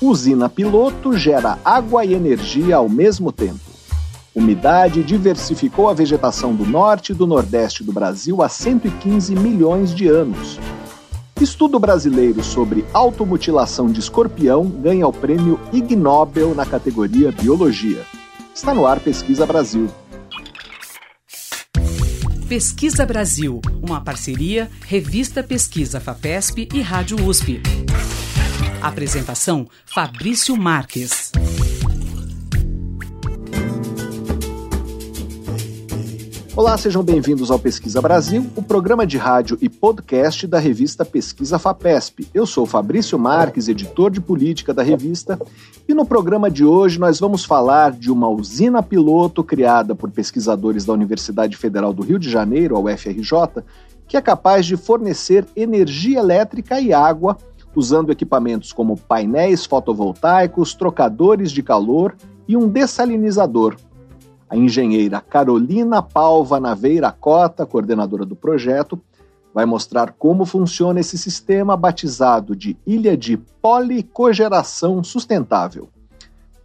Usina piloto gera água e energia ao mesmo tempo. Umidade diversificou a vegetação do norte e do nordeste do Brasil há 115 milhões de anos. Estudo brasileiro sobre automutilação de escorpião ganha o prêmio Ig Nobel na categoria Biologia. Está no ar Pesquisa Brasil. Pesquisa Brasil, uma parceria Revista Pesquisa FAPESP e Rádio USP. Apresentação Fabrício Marques. Olá, sejam bem-vindos ao Pesquisa Brasil, o programa de rádio e podcast da revista Pesquisa FAPESP. Eu sou Fabrício Marques, editor de política da revista, e no programa de hoje nós vamos falar de uma usina piloto criada por pesquisadores da Universidade Federal do Rio de Janeiro, a UFRJ, que é capaz de fornecer energia elétrica e água usando equipamentos como painéis fotovoltaicos, trocadores de calor e um dessalinizador a engenheira Carolina Palva Naveira Cota, coordenadora do projeto, vai mostrar como funciona esse sistema batizado de Ilha de Policogeração Sustentável.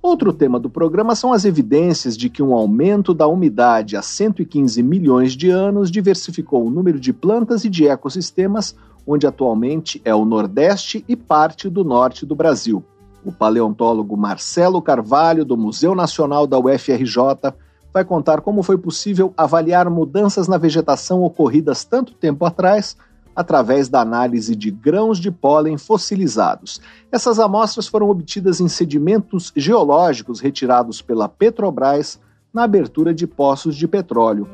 Outro tema do programa são as evidências de que um aumento da umidade há 115 milhões de anos diversificou o número de plantas e de ecossistemas, onde atualmente é o Nordeste e parte do Norte do Brasil. O paleontólogo Marcelo Carvalho, do Museu Nacional da UFRJ, vai contar como foi possível avaliar mudanças na vegetação ocorridas tanto tempo atrás através da análise de grãos de pólen fossilizados. Essas amostras foram obtidas em sedimentos geológicos retirados pela Petrobras na abertura de poços de petróleo.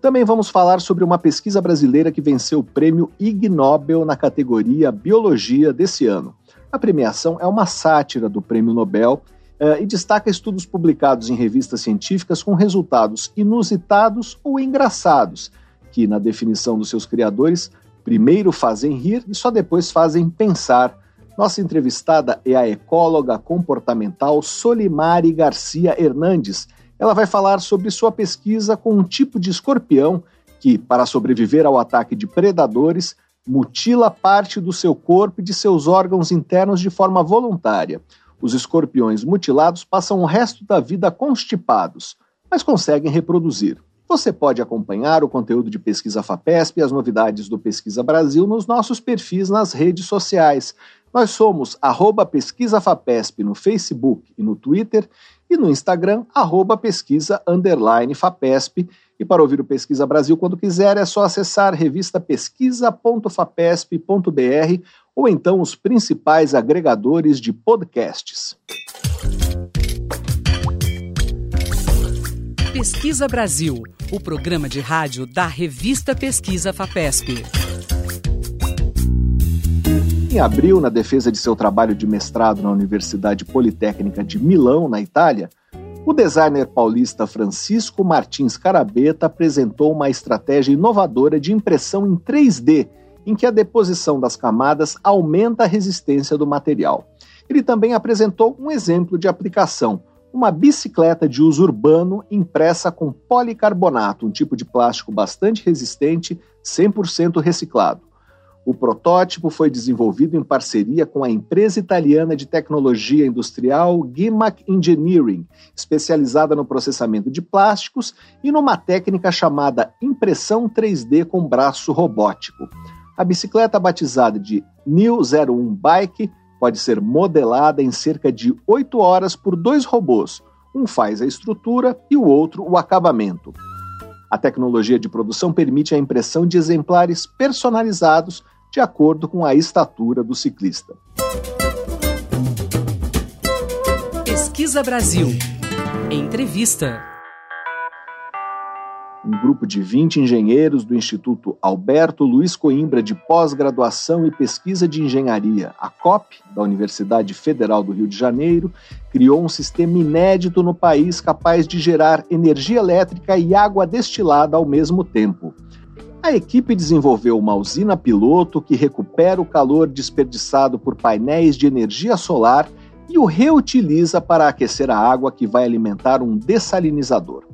Também vamos falar sobre uma pesquisa brasileira que venceu o prêmio Ig Nobel na categoria Biologia desse ano. A premiação é uma sátira do Prêmio Nobel uh, e destaca estudos publicados em revistas científicas com resultados inusitados ou engraçados, que, na definição dos seus criadores, primeiro fazem rir e só depois fazem pensar. Nossa entrevistada é a ecóloga comportamental Solimari Garcia Hernandes. Ela vai falar sobre sua pesquisa com um tipo de escorpião que, para sobreviver ao ataque de predadores, mutila parte do seu corpo e de seus órgãos internos de forma voluntária. Os escorpiões mutilados passam o resto da vida constipados, mas conseguem reproduzir. Você pode acompanhar o conteúdo de Pesquisa FAPESP e as novidades do Pesquisa Brasil nos nossos perfis nas redes sociais. Nós somos arroba Pesquisa FAPESP no Facebook e no Twitter e no Instagram, arroba pesquisa underline FAPESP. E para ouvir o Pesquisa Brasil quando quiser, é só acessar revista pesquisa.fapesp.br ou então os principais agregadores de podcasts. Pesquisa Brasil, o programa de rádio da revista Pesquisa FAPESP. Em abril, na defesa de seu trabalho de mestrado na Universidade Politécnica de Milão, na Itália, o designer paulista Francisco Martins Carabeta apresentou uma estratégia inovadora de impressão em 3D em que a deposição das camadas aumenta a resistência do material. Ele também apresentou um exemplo de aplicação, uma bicicleta de uso urbano impressa com policarbonato, um tipo de plástico bastante resistente, 100% reciclado. O protótipo foi desenvolvido em parceria com a empresa italiana de tecnologia industrial Gimac Engineering, especializada no processamento de plásticos e numa técnica chamada impressão 3D com braço robótico. A bicicleta batizada de New 01 Bike pode ser modelada em cerca de 8 horas por dois robôs. Um faz a estrutura e o outro o acabamento. A tecnologia de produção permite a impressão de exemplares personalizados de acordo com a estatura do ciclista. Pesquisa Brasil. Entrevista um grupo de 20 engenheiros do Instituto Alberto Luiz Coimbra de Pós-Graduação e Pesquisa de Engenharia, a COP, da Universidade Federal do Rio de Janeiro, criou um sistema inédito no país capaz de gerar energia elétrica e água destilada ao mesmo tempo. A equipe desenvolveu uma usina piloto que recupera o calor desperdiçado por painéis de energia solar e o reutiliza para aquecer a água que vai alimentar um dessalinizador.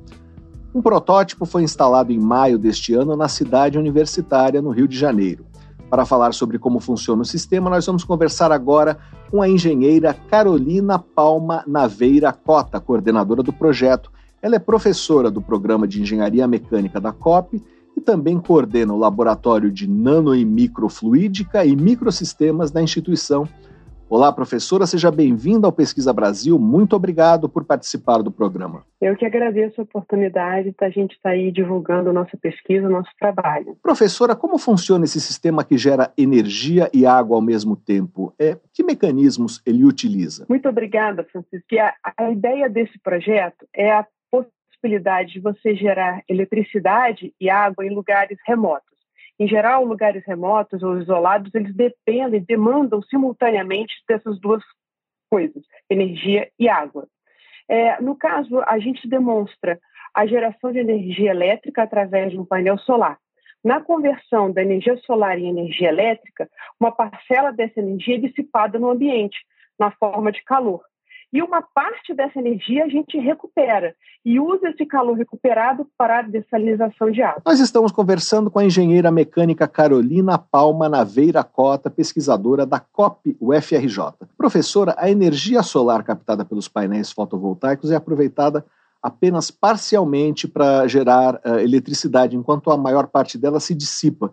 Um protótipo foi instalado em maio deste ano na cidade universitária, no Rio de Janeiro. Para falar sobre como funciona o sistema, nós vamos conversar agora com a engenheira Carolina Palma Naveira Cota, coordenadora do projeto. Ela é professora do programa de Engenharia Mecânica da COP e também coordena o laboratório de nano e microfluídica e microsistemas da instituição. Olá, professora, seja bem-vinda ao Pesquisa Brasil. Muito obrigado por participar do programa. Eu que agradeço a oportunidade da gente estar aí divulgando nossa pesquisa, nosso trabalho. Professora, como funciona esse sistema que gera energia e água ao mesmo tempo? É, que mecanismos ele utiliza? Muito obrigada, Francisco. A, a ideia desse projeto é a possibilidade de você gerar eletricidade e água em lugares remotos. Em geral, lugares remotos ou isolados, eles dependem, demandam simultaneamente dessas duas coisas, energia e água. É, no caso, a gente demonstra a geração de energia elétrica através de um painel solar. Na conversão da energia solar em energia elétrica, uma parcela dessa energia é dissipada no ambiente, na forma de calor. E uma parte dessa energia a gente recupera e usa esse calor recuperado para a dessalinização de água. Nós estamos conversando com a engenheira mecânica Carolina Palma Naveira Cota, pesquisadora da COP UFRJ. Professora, a energia solar captada pelos painéis fotovoltaicos é aproveitada apenas parcialmente para gerar uh, eletricidade, enquanto a maior parte dela se dissipa.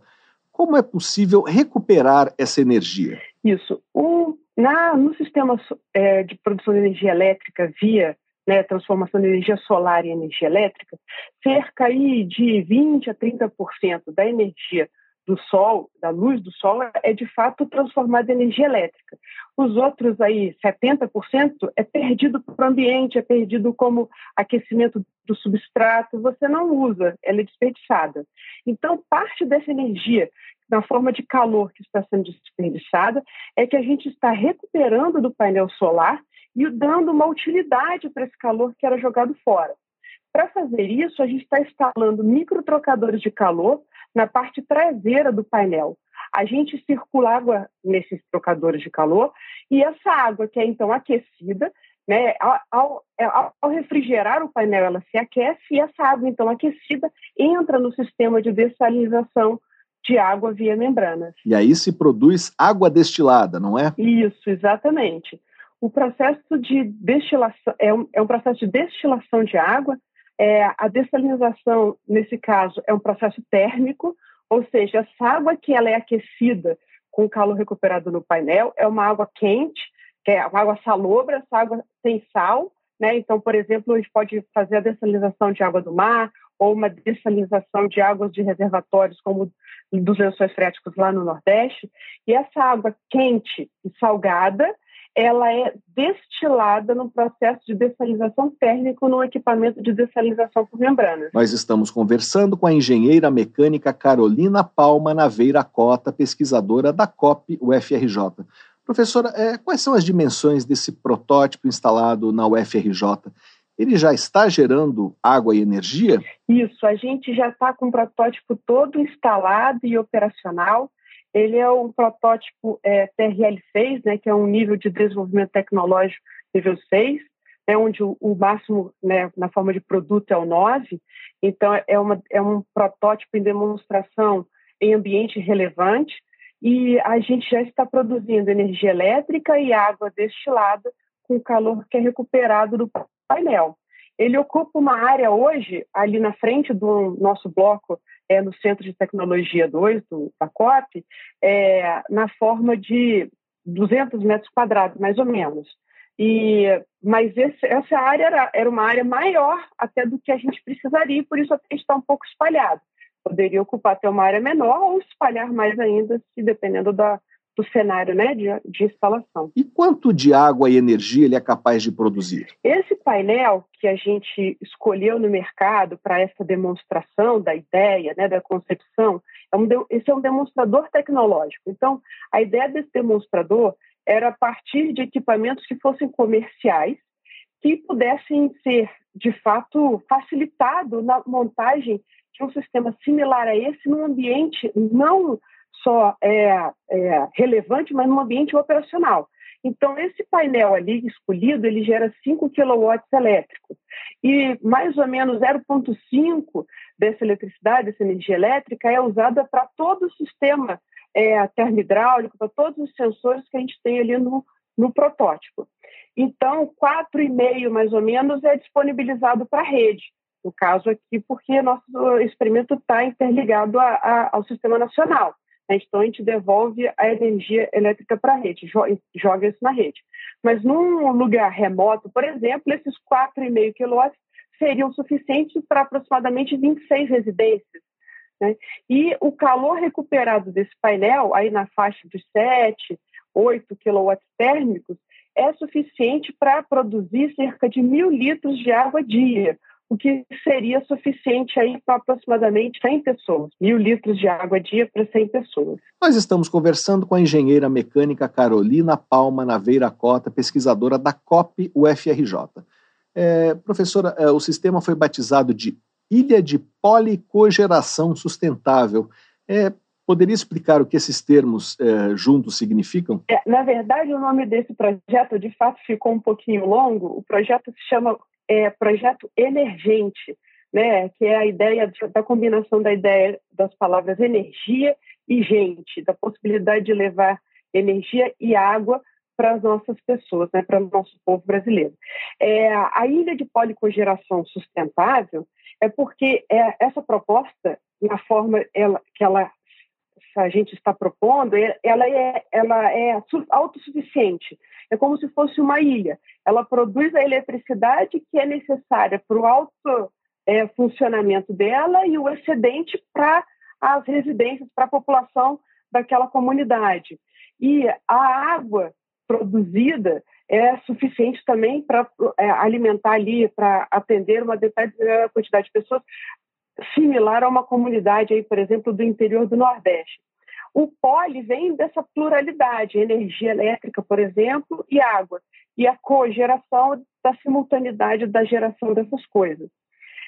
Como é possível recuperar essa energia? Isso. Um na, no sistema é, de produção de energia elétrica via né, transformação de energia solar em energia elétrica, cerca aí de 20% a 30% da energia do sol, da luz do sol, é de fato transformada em energia elétrica. Os outros aí, 70%, é perdido para o ambiente, é perdido como aquecimento do substrato, você não usa, ela é desperdiçada. Então, parte dessa energia na forma de calor que está sendo desperdiçada, é que a gente está recuperando do painel solar e dando uma utilidade para esse calor que era jogado fora. Para fazer isso, a gente está instalando microtrocadores de calor na parte traseira do painel. A gente circula água nesses trocadores de calor e essa água que é então aquecida, né, ao, ao, ao refrigerar o painel, ela se aquece e essa água então aquecida entra no sistema de dessalinização de água via membranas. E aí se produz água destilada, não é? Isso, exatamente. O processo de destilação é um, é um processo de destilação de água. É, a dessalinização, nesse caso, é um processo térmico, ou seja, essa água que ela é aquecida com calor recuperado no painel é uma água quente, que é uma água salobra, essa água tem sal, né? Então, por exemplo, a gente pode fazer a dessalinização de água do mar ou uma dessalinização de águas de reservatórios, como dos lençóis freáticos lá no Nordeste, e essa água quente e salgada, ela é destilada no processo de dessalinização térmica no equipamento de dessalinização por membrana. Nós estamos conversando com a engenheira mecânica Carolina Palma Naveira Cota, pesquisadora da COP UFRJ. Professora, é, quais são as dimensões desse protótipo instalado na UFRJ? ele já está gerando água e energia? Isso, a gente já está com o protótipo todo instalado e operacional. Ele é um protótipo é, TRL6, né, que é um nível de desenvolvimento tecnológico nível 6, né, onde o, o máximo né, na forma de produto é o 9. Então, é, uma, é um protótipo em demonstração em ambiente relevante e a gente já está produzindo energia elétrica e água destilada com o calor que é recuperado do painel. Ele ocupa uma área hoje, ali na frente do nosso bloco, é, no Centro de Tecnologia 2 do, da COP, é, na forma de 200 metros quadrados, mais ou menos. E, mas esse, essa área era, era uma área maior até do que a gente precisaria, por isso até está um pouco espalhado. Poderia ocupar até uma área menor ou espalhar mais ainda, se dependendo da, do cenário né, de, de, instalação. E quanto de água e energia ele é capaz de produzir? Esse painel que a gente escolheu no mercado para essa demonstração da ideia, né, da concepção, é um, esse é um demonstrador tecnológico. Então, a ideia desse demonstrador era a partir de equipamentos que fossem comerciais, que pudessem ser, de fato, facilitado na montagem de um sistema similar a esse num ambiente não só é, é relevante, mas no ambiente operacional. Então, esse painel ali escolhido, ele gera 5 kW elétricos. E mais ou menos 0,5 dessa eletricidade, dessa energia elétrica, é usada para todo o sistema é, termohidráulico, para todos os sensores que a gente tem ali no, no protótipo. Então, 4,5 mais ou menos é disponibilizado para a rede. No caso aqui, porque nosso experimento está interligado a, a, ao sistema nacional. Né? Então, a gente devolve a energia elétrica para a rede, joga isso na rede. Mas num lugar remoto, por exemplo, esses 4,5 kW seriam suficientes para aproximadamente 26 residências. Né? E o calor recuperado desse painel, aí na faixa dos 7, 8 kW térmicos, é suficiente para produzir cerca de mil litros de água dia, o que seria suficiente aí para aproximadamente 100 pessoas, mil litros de água dia para 100 pessoas. Nós estamos conversando com a engenheira mecânica Carolina Palma Naveira Cota, pesquisadora da COP UFRJ. É, professora, é, o sistema foi batizado de Ilha de Policogeração Sustentável. É, poderia explicar o que esses termos é, juntos significam? É, na verdade, o nome desse projeto, de fato, ficou um pouquinho longo. O projeto se chama é, Projeto Emergente, né, que é a ideia de, da combinação da ideia das palavras energia e gente, da possibilidade de levar energia e água para as nossas pessoas, né, para o nosso povo brasileiro. É, a ilha de policogeração sustentável é porque é, essa proposta, na forma ela, que ela a gente está propondo, é, ela é, ela é autossuficiente. É como se fosse uma ilha. Ela produz a eletricidade que é necessária para o alto é, funcionamento dela e o excedente para as residências, para a população daquela comunidade. E a água produzida é suficiente também para é, alimentar ali, para atender uma determinada quantidade de pessoas, similar a uma comunidade, aí, por exemplo, do interior do Nordeste. O poli vem dessa pluralidade, energia elétrica, por exemplo, e água, e a cogeração da simultaneidade da geração dessas coisas.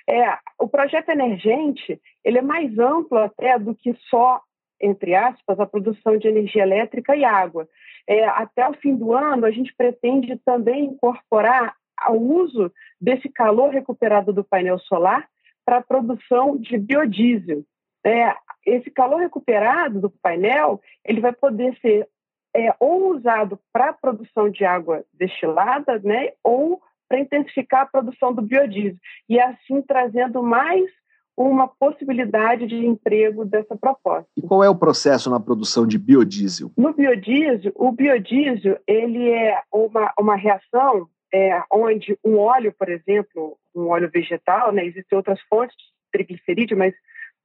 É, o projeto emergente ele é mais amplo até do que só, entre aspas, a produção de energia elétrica e água. É, até o fim do ano, a gente pretende também incorporar o uso desse calor recuperado do painel solar para a produção de biodiesel. É, esse calor recuperado do painel ele vai poder ser é, ou usado para a produção de água destilada, né, ou para intensificar a produção do biodiesel e assim trazendo mais uma possibilidade de emprego dessa proposta. E qual é o processo na produção de biodiesel? No biodiesel, o biodiesel ele é uma, uma reação é, onde um óleo, por exemplo, um óleo vegetal, né, existem outras fontes de triglicerídeo, mas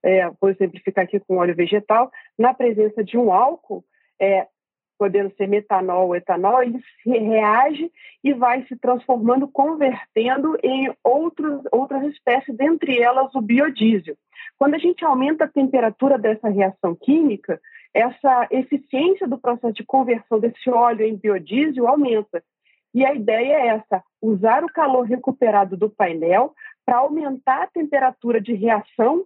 é, vou exemplificar aqui com óleo vegetal, na presença de um álcool, é, podendo ser metanol ou etanol, ele se reage e vai se transformando, convertendo em outros, outras espécies, dentre elas o biodiesel. Quando a gente aumenta a temperatura dessa reação química, essa eficiência do processo de conversão desse óleo em biodiesel aumenta. E a ideia é essa: usar o calor recuperado do painel para aumentar a temperatura de reação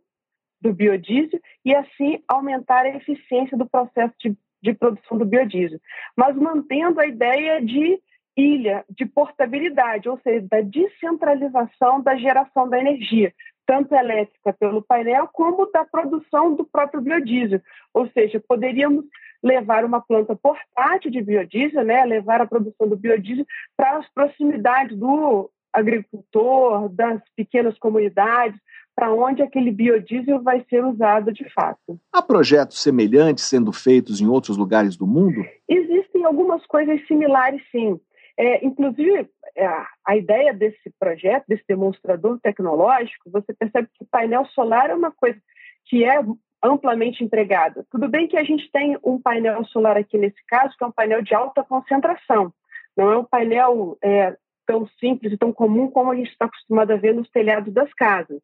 do biodiesel e assim aumentar a eficiência do processo de de produção do biodiesel, mas mantendo a ideia de ilha, de portabilidade, ou seja, da descentralização da geração da energia, tanto elétrica pelo painel como da produção do próprio biodiesel. Ou seja, poderíamos levar uma planta portátil de biodiesel, né, levar a produção do biodiesel para as proximidades do agricultor, das pequenas comunidades, para onde aquele biodiesel vai ser usado de fato. Há projetos semelhantes sendo feitos em outros lugares do mundo? Existem algumas coisas similares, sim. É, inclusive, é, a ideia desse projeto, desse demonstrador tecnológico, você percebe que o painel solar é uma coisa que é amplamente empregada. Tudo bem que a gente tem um painel solar aqui nesse caso, que é um painel de alta concentração. Não é um painel é, tão simples e tão comum como a gente está acostumado a ver nos telhados das casas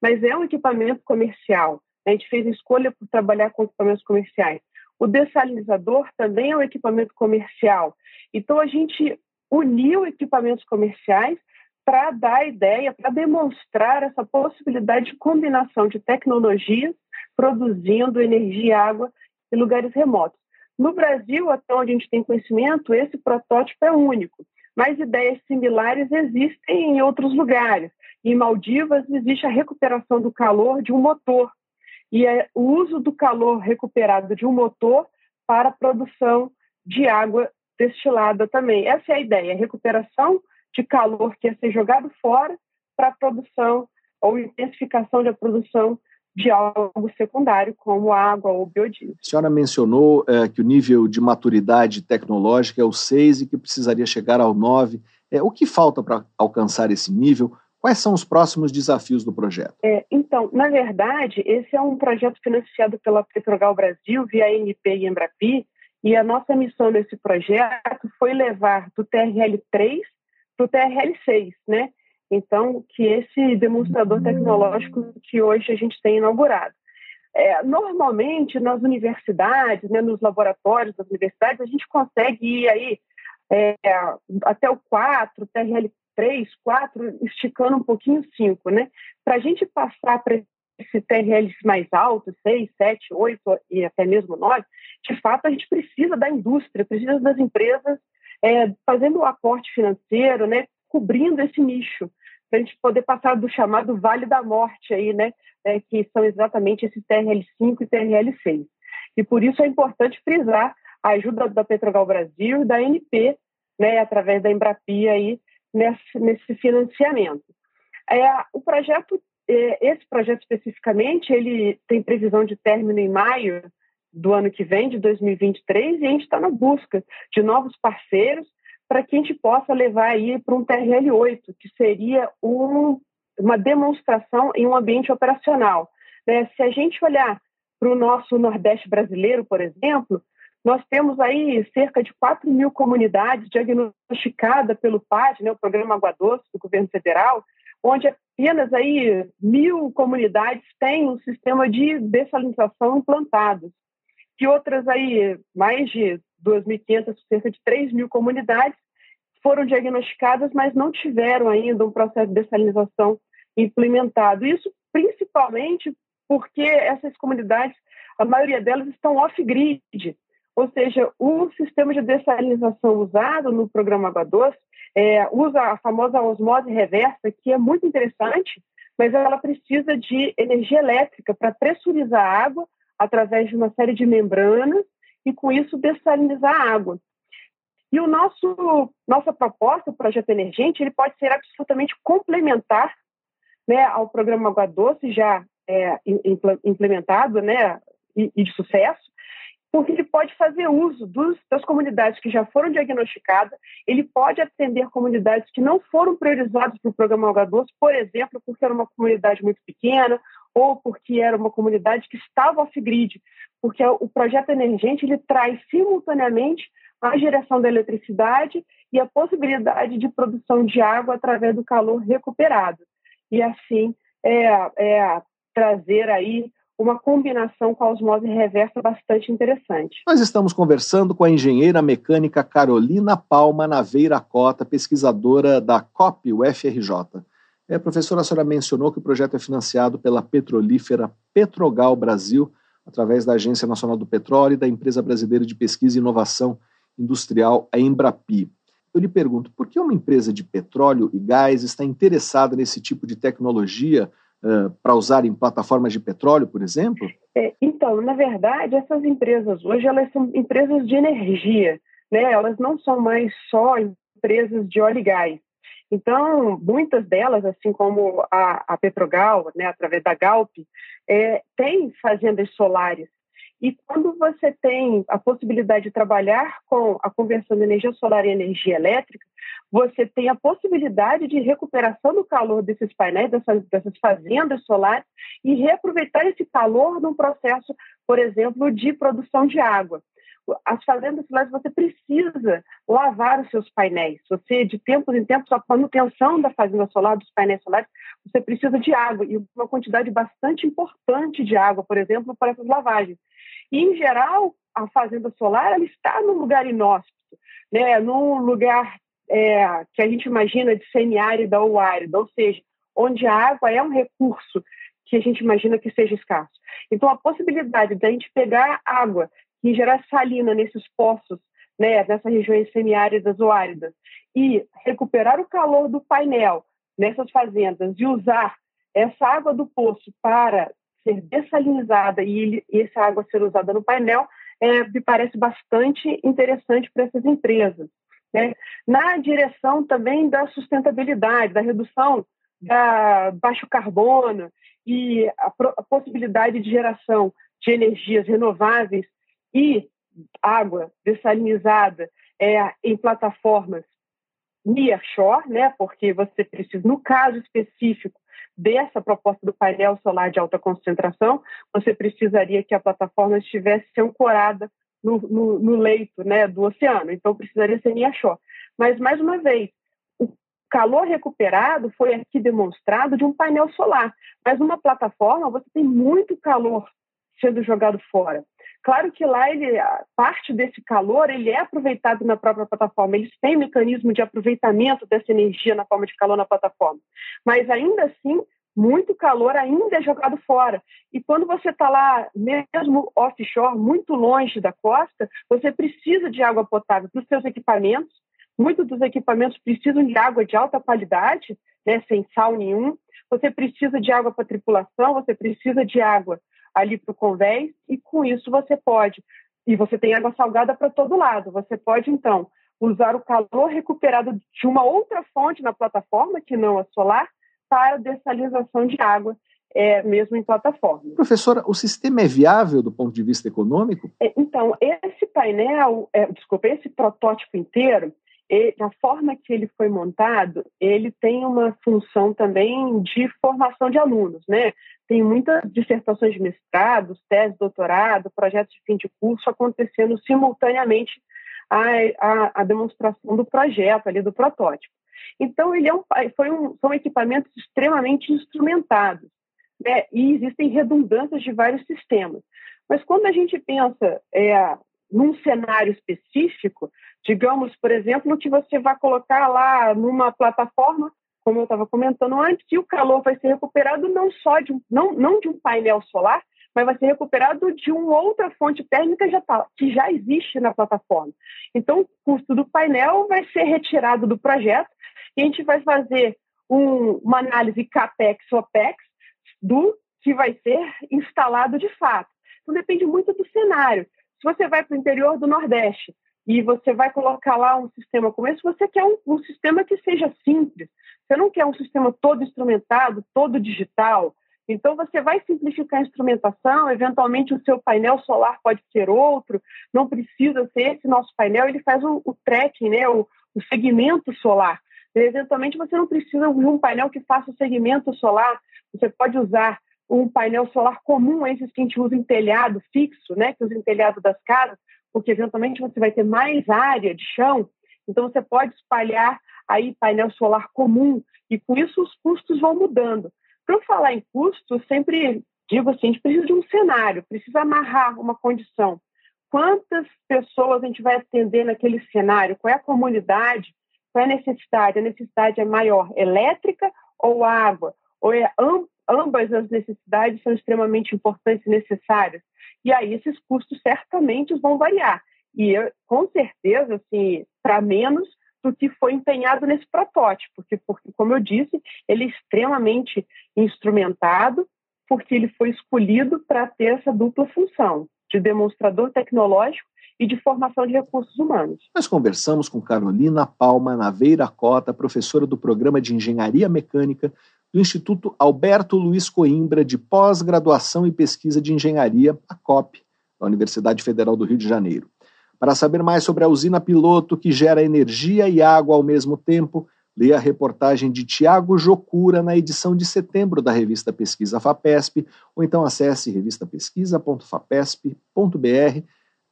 mas é um equipamento comercial. A gente fez escolha por trabalhar com equipamentos comerciais. O dessalinizador também é um equipamento comercial. Então, a gente uniu equipamentos comerciais para dar a ideia, para demonstrar essa possibilidade de combinação de tecnologias produzindo energia e água em lugares remotos. No Brasil, até onde a gente tem conhecimento, esse protótipo é único, mas ideias similares existem em outros lugares. Em Maldivas existe a recuperação do calor de um motor. e é o uso do calor recuperado de um motor para a produção de água destilada também. Essa é a ideia, a recuperação de calor que ia ser jogado fora para a produção ou intensificação da produção de algo secundário, como água ou biodiesel. A senhora mencionou é, que o nível de maturidade tecnológica é o 6 e que precisaria chegar ao 9. É, o que falta para alcançar esse nível? Quais são os próximos desafios do projeto? É, então, na verdade, esse é um projeto financiado pela Petrogal Brasil, via ANP e Embrapi, e a nossa missão nesse projeto foi levar do TRL3 para o TRL6, né? Então, que esse demonstrador tecnológico que hoje a gente tem inaugurado. É, normalmente, nas universidades, né, nos laboratórios das universidades, a gente consegue ir aí é, até o 4, TRL 3, 4, esticando um pouquinho 5, né? Para a gente passar para esse TRL mais alto, 6, 7, 8 e até mesmo 9, de fato a gente precisa da indústria, precisa das empresas é, fazendo o aporte financeiro, né? Cobrindo esse nicho, para a gente poder passar do chamado Vale da Morte aí, né? É, que são exatamente esses TRL5 e TRL6. E por isso é importante frisar a ajuda da Petrogal Brasil e da NP, né, através da Embrapia aí, nesse, nesse financiamento. É, o projeto, é, esse projeto especificamente, ele tem previsão de término em maio do ano que vem, de 2023, e a gente está na busca de novos parceiros para que a gente possa levar aí para um TRL8, que seria um, uma demonstração em um ambiente operacional. Né? Se a gente olhar para o nosso Nordeste brasileiro, por exemplo, nós temos aí cerca de 4 mil comunidades diagnosticadas pelo PAD, né, o Programa Água Doce do governo federal, onde apenas aí mil comunidades têm um sistema de dessalinização implantado. E outras aí, mais de 2.500, cerca de 3 mil comunidades foram diagnosticadas, mas não tiveram ainda um processo de dessalinização implementado. Isso principalmente porque essas comunidades, a maioria delas estão off-grid, ou seja, o sistema de dessalinização usado no programa Água Doce é, usa a famosa osmose reversa, que é muito interessante, mas ela precisa de energia elétrica para pressurizar a água através de uma série de membranas e, com isso, dessalinizar a água. E o nosso nossa proposta, o projeto emergente, ele pode ser absolutamente complementar né, ao programa Água Doce já é, implementado né, e, e de sucesso, porque ele pode fazer uso dos, das comunidades que já foram diagnosticadas, ele pode atender comunidades que não foram priorizadas para o programa Alga Doce, por exemplo, porque era uma comunidade muito pequena ou porque era uma comunidade que estava off-grid, porque o projeto emergente ele traz simultaneamente a geração da eletricidade e a possibilidade de produção de água através do calor recuperado. E assim é, é trazer aí uma combinação com a osmose reversa bastante interessante. Nós estamos conversando com a engenheira mecânica Carolina Palma Naveira Cota, pesquisadora da COP UFRJ. É, professora, a senhora mencionou que o projeto é financiado pela petrolífera Petrogal Brasil, através da Agência Nacional do Petróleo e da Empresa Brasileira de Pesquisa e Inovação Industrial, a Embrapi. Eu lhe pergunto, por que uma empresa de petróleo e gás está interessada nesse tipo de tecnologia uh, para usar em plataformas de petróleo, por exemplo? É, então, na verdade, essas empresas hoje elas são empresas de energia, né? Elas não são mais só empresas de óleo e gás. Então, muitas delas, assim como a, a Petrogal, né, através da Galp, é, tem fazendas solares. E quando você tem a possibilidade de trabalhar com a conversão de energia solar em energia elétrica, você tem a possibilidade de recuperação do calor desses painéis, dessas, dessas fazendas solares, e reaproveitar esse calor num processo, por exemplo, de produção de água. As fazendas solares, você precisa lavar os seus painéis. Você, de tempos em tempos, a manutenção da fazenda solar, dos painéis solares, você precisa de água, e uma quantidade bastante importante de água, por exemplo, para essas lavagens. E, em geral, a fazenda solar ela está num lugar inóspito, né, num lugar é, que a gente imagina de semiárida ou árida, ou seja, onde a água é um recurso que a gente imagina que seja escasso. Então, a possibilidade de a gente pegar água que gerar salina nesses poços, né, nessas regiões semiáridas ou áridas, e recuperar o calor do painel nessas fazendas e usar essa água do poço para ser dessalinizada e, ele, e essa água ser usada no painel é, me parece bastante interessante para essas empresas. Né? Na direção também da sustentabilidade, da redução da baixo carbono e a, a possibilidade de geração de energias renováveis e água dessalinizada é, em plataformas nearshore, né, porque você precisa, no caso específico dessa proposta do painel solar de alta concentração, você precisaria que a plataforma estivesse ancorada no, no, no leito né, do oceano, então precisaria ser nearshore. Mas, mais uma vez, calor recuperado foi aqui demonstrado de um painel solar, mas numa plataforma você tem muito calor sendo jogado fora. Claro que lá ele, parte desse calor ele é aproveitado na própria plataforma. Eles têm mecanismo de aproveitamento dessa energia na forma de calor na plataforma. Mas ainda assim, muito calor ainda é jogado fora. E quando você está lá, mesmo offshore, muito longe da costa, você precisa de água potável para os seus equipamentos. Muitos dos equipamentos precisam de água de alta qualidade, né, sem sal nenhum. Você precisa de água para tripulação, você precisa de água ali para o convés, e com isso você pode, e você tem água salgada para todo lado, você pode então usar o calor recuperado de uma outra fonte na plataforma, que não a solar, para dessalinização de água, é, mesmo em plataforma. Professora, o sistema é viável do ponto de vista econômico? É, então, esse painel, é, desculpa, esse protótipo inteiro, ele, a forma que ele foi montado, ele tem uma função também de formação de alunos, né? Tem muitas dissertações de mestrado, tese doutorado, projetos de fim de curso acontecendo simultaneamente à demonstração do projeto ali, do protótipo. Então, ele é um, foi um, são equipamentos extremamente instrumentados, né? E existem redundâncias de vários sistemas. Mas quando a gente pensa é, num cenário específico, digamos, por exemplo, que você vai colocar lá numa plataforma, como eu estava comentando antes, e o calor vai ser recuperado não só de um, não, não de um painel solar, mas vai ser recuperado de uma outra fonte térmica já tá, que já existe na plataforma. Então, o custo do painel vai ser retirado do projeto e a gente vai fazer um, uma análise CAPEX-OPEX do que vai ser instalado de fato. Então, depende muito do cenário. Se você vai para o interior do Nordeste e você vai colocar lá um sistema como esse, você quer um, um sistema que seja simples. Você não quer um sistema todo instrumentado, todo digital. Então, você vai simplificar a instrumentação, eventualmente o seu painel solar pode ser outro, não precisa ser esse nosso painel, ele faz o, o tracking, né, o, o segmento solar. E, eventualmente, você não precisa de um painel que faça o segmento solar, você pode usar um painel solar comum, esses que a gente usa em telhado fixo, né, que usa em telhado das casas, porque eventualmente você vai ter mais área de chão, então você pode espalhar aí painel solar comum e com isso os custos vão mudando. Para falar em custo, sempre digo assim, a gente precisa de um cenário, precisa amarrar uma condição. Quantas pessoas a gente vai atender naquele cenário? Qual é a comunidade? Qual é a necessidade? A necessidade é maior elétrica ou água? Ou é ambas as necessidades são extremamente importantes e necessárias. E aí esses custos certamente vão variar. E eu, com certeza, assim, para menos do que foi empenhado nesse protótipo, porque, porque, como eu disse, ele é extremamente instrumentado, porque ele foi escolhido para ter essa dupla função de demonstrador tecnológico e de formação de recursos humanos. Nós conversamos com Carolina Palma Naveira Cota, professora do Programa de Engenharia Mecânica do Instituto Alberto Luiz Coimbra de Pós-Graduação e Pesquisa de Engenharia, a COP, da Universidade Federal do Rio de Janeiro. Para saber mais sobre a usina piloto que gera energia e água ao mesmo tempo, leia a reportagem de Tiago Jocura na edição de setembro da revista Pesquisa FAPESP, ou então acesse revistapesquisa.fapesp.br.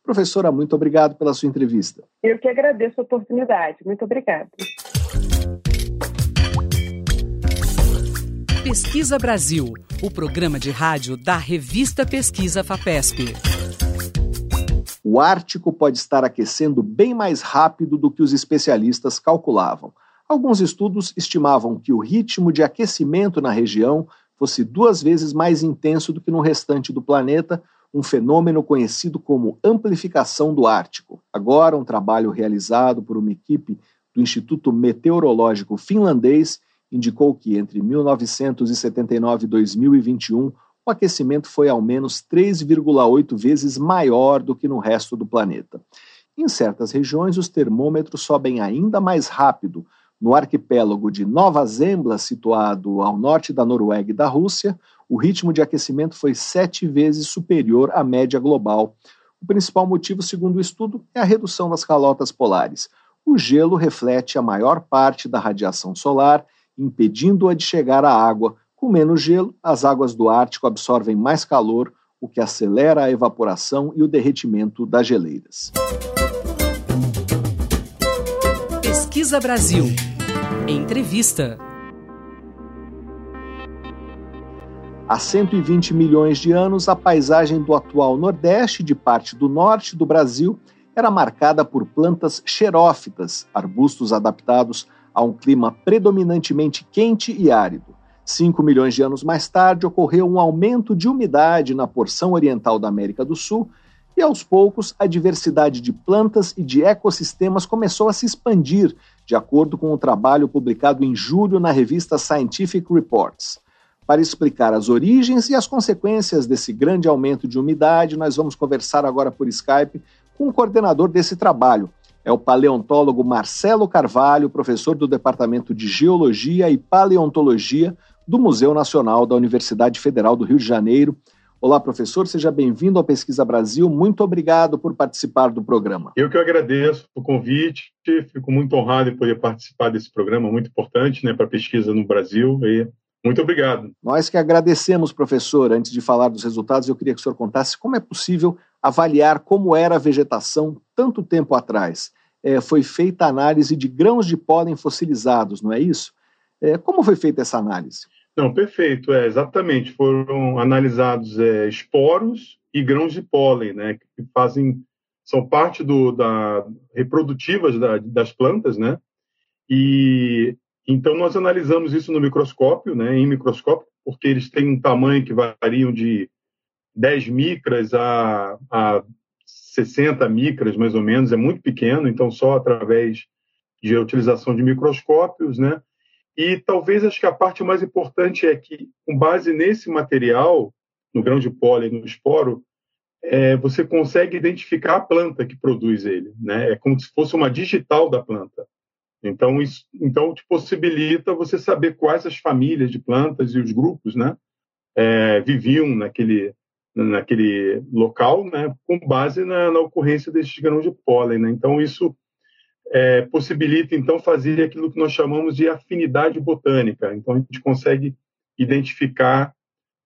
Professora, muito obrigado pela sua entrevista. Eu que agradeço a oportunidade. Muito obrigada. Pesquisa Brasil, o programa de rádio da revista Pesquisa FAPESP. O Ártico pode estar aquecendo bem mais rápido do que os especialistas calculavam. Alguns estudos estimavam que o ritmo de aquecimento na região fosse duas vezes mais intenso do que no restante do planeta, um fenômeno conhecido como amplificação do Ártico. Agora, um trabalho realizado por uma equipe do Instituto Meteorológico Finlandês indicou que entre 1979 e 2021, o aquecimento foi ao menos 3,8 vezes maior do que no resto do planeta. Em certas regiões, os termômetros sobem ainda mais rápido. No arquipélago de Nova Zembla, situado ao norte da Noruega e da Rússia, o ritmo de aquecimento foi sete vezes superior à média global. O principal motivo, segundo o estudo, é a redução das calotas polares. O gelo reflete a maior parte da radiação solar, impedindo-a de chegar à água. Com menos gelo, as águas do Ártico absorvem mais calor, o que acelera a evaporação e o derretimento das geleiras. Pesquisa Brasil. Entrevista. Há 120 milhões de anos, a paisagem do atual Nordeste e de parte do Norte do Brasil era marcada por plantas xerófitas, arbustos adaptados a um clima predominantemente quente e árido. Cinco milhões de anos mais tarde, ocorreu um aumento de umidade na porção oriental da América do Sul e, aos poucos, a diversidade de plantas e de ecossistemas começou a se expandir, de acordo com um trabalho publicado em julho na revista Scientific Reports. Para explicar as origens e as consequências desse grande aumento de umidade, nós vamos conversar agora por Skype com o coordenador desse trabalho. É o paleontólogo Marcelo Carvalho, professor do Departamento de Geologia e Paleontologia do Museu Nacional da Universidade Federal do Rio de Janeiro. Olá, professor, seja bem-vindo ao Pesquisa Brasil. Muito obrigado por participar do programa. Eu que agradeço o convite, fico muito honrado em poder participar desse programa muito importante né, para a pesquisa no Brasil. E muito obrigado. Nós que agradecemos, professor. Antes de falar dos resultados, eu queria que o senhor contasse como é possível avaliar como era a vegetação tanto tempo atrás. É, foi feita a análise de grãos de pólen fossilizados, não é isso? É, como foi feita essa análise? Não, perfeito, é, exatamente. Foram analisados é, esporos e grãos de pólen, né, que fazem, são parte do, da, reprodutivas da, das plantas, né, e então nós analisamos isso no microscópio, né, em microscópio, porque eles têm um tamanho que variam de 10 micras a, a 60 micras, mais ou menos, é muito pequeno, então só através de utilização de microscópios, né? E talvez acho que a parte mais importante é que, com base nesse material, no grão de pólen, no esporo, é, você consegue identificar a planta que produz ele, né? É como se fosse uma digital da planta. Então, isso então te possibilita você saber quais as famílias de plantas e os grupos, né? É, viviam naquele naquele local, né, com base na, na ocorrência desses grãos de pólen. Né? Então, isso é, possibilita, então, fazer aquilo que nós chamamos de afinidade botânica. Então, a gente consegue identificar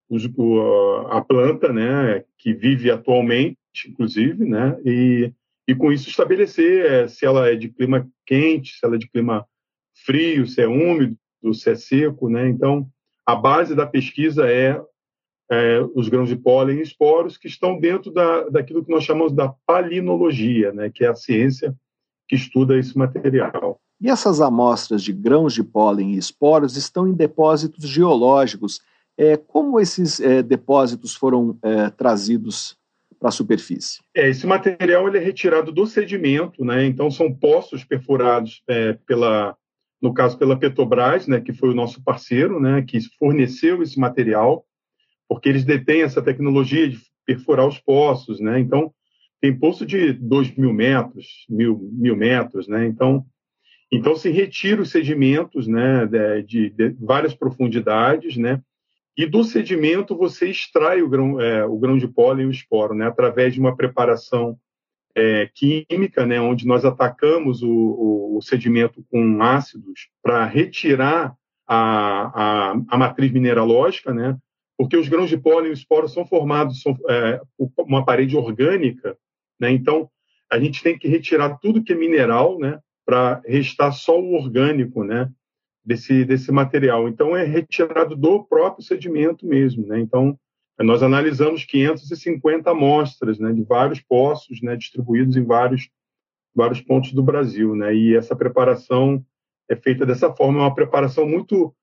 os, o, a planta né, que vive atualmente, inclusive, né, e, e com isso estabelecer é, se ela é de clima quente, se ela é de clima frio, se é úmido, se é seco. Né? Então, a base da pesquisa é é, os grãos de pólen e esporos, que estão dentro da, daquilo que nós chamamos da palinologia, né, que é a ciência que estuda esse material. E essas amostras de grãos de pólen e esporos estão em depósitos geológicos. É, como esses é, depósitos foram é, trazidos para a superfície? É, esse material ele é retirado do sedimento, né? então são poços perfurados é, pela, no caso pela Petrobras, né, que foi o nosso parceiro, né, que forneceu esse material porque eles detêm essa tecnologia de perfurar os poços, né? Então, tem poço de 2 mil metros, mil, mil metros, né? Então, então se retira os sedimentos, né, de, de, várias profundidades, né? E do sedimento você extrai o grão, é, o grão de pólen e o esporo, né? Através de uma preparação é, química, né? Onde nós atacamos o, o, o sedimento com ácidos para retirar a, a, a matriz mineralógica, né? Porque os grãos de pólen e os esporos são formados são, é, por uma parede orgânica, né? Então a gente tem que retirar tudo que é mineral, né, para restar só o orgânico, né, desse desse material. Então é retirado do próprio sedimento mesmo, né? Então nós analisamos 550 amostras, né, de vários poços, né, distribuídos em vários vários pontos do Brasil, né? E essa preparação é feita dessa forma, é uma preparação muito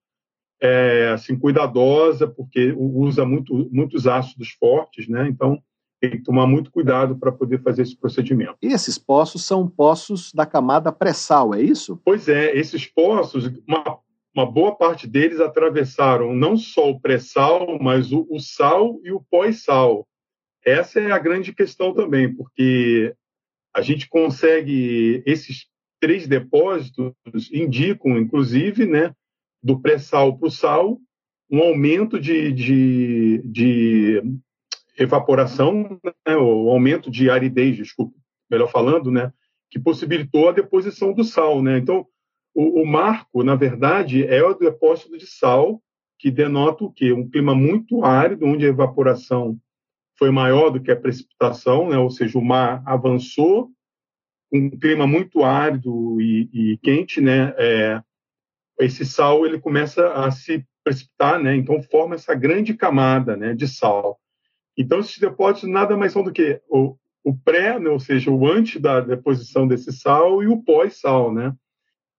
é, assim cuidadosa, porque usa muito, muitos ácidos fortes, né? Então tem que tomar muito cuidado para poder fazer esse procedimento. E esses poços são poços da camada pré-sal, é isso? Pois é, esses poços, uma, uma boa parte deles atravessaram não só o pré-sal, mas o, o sal e o pós-sal. Essa é a grande questão também, porque a gente consegue esses três depósitos indicam, inclusive, né, do pré-sal para o sal, um aumento de, de, de evaporação, né, o aumento de aridez, desculpa, melhor falando, né, que possibilitou a deposição do sal. Né? Então, o, o marco, na verdade, é o depósito de sal, que denota o quê? Um clima muito árido, onde a evaporação foi maior do que a precipitação, né? ou seja, o mar avançou, um clima muito árido e, e quente, né? É, esse sal ele começa a se precipitar, né? Então forma essa grande camada, né, de sal. Então esses depósitos nada mais são do que o, o pré, né, ou seja, o antes da deposição desse sal e o pós-sal, né?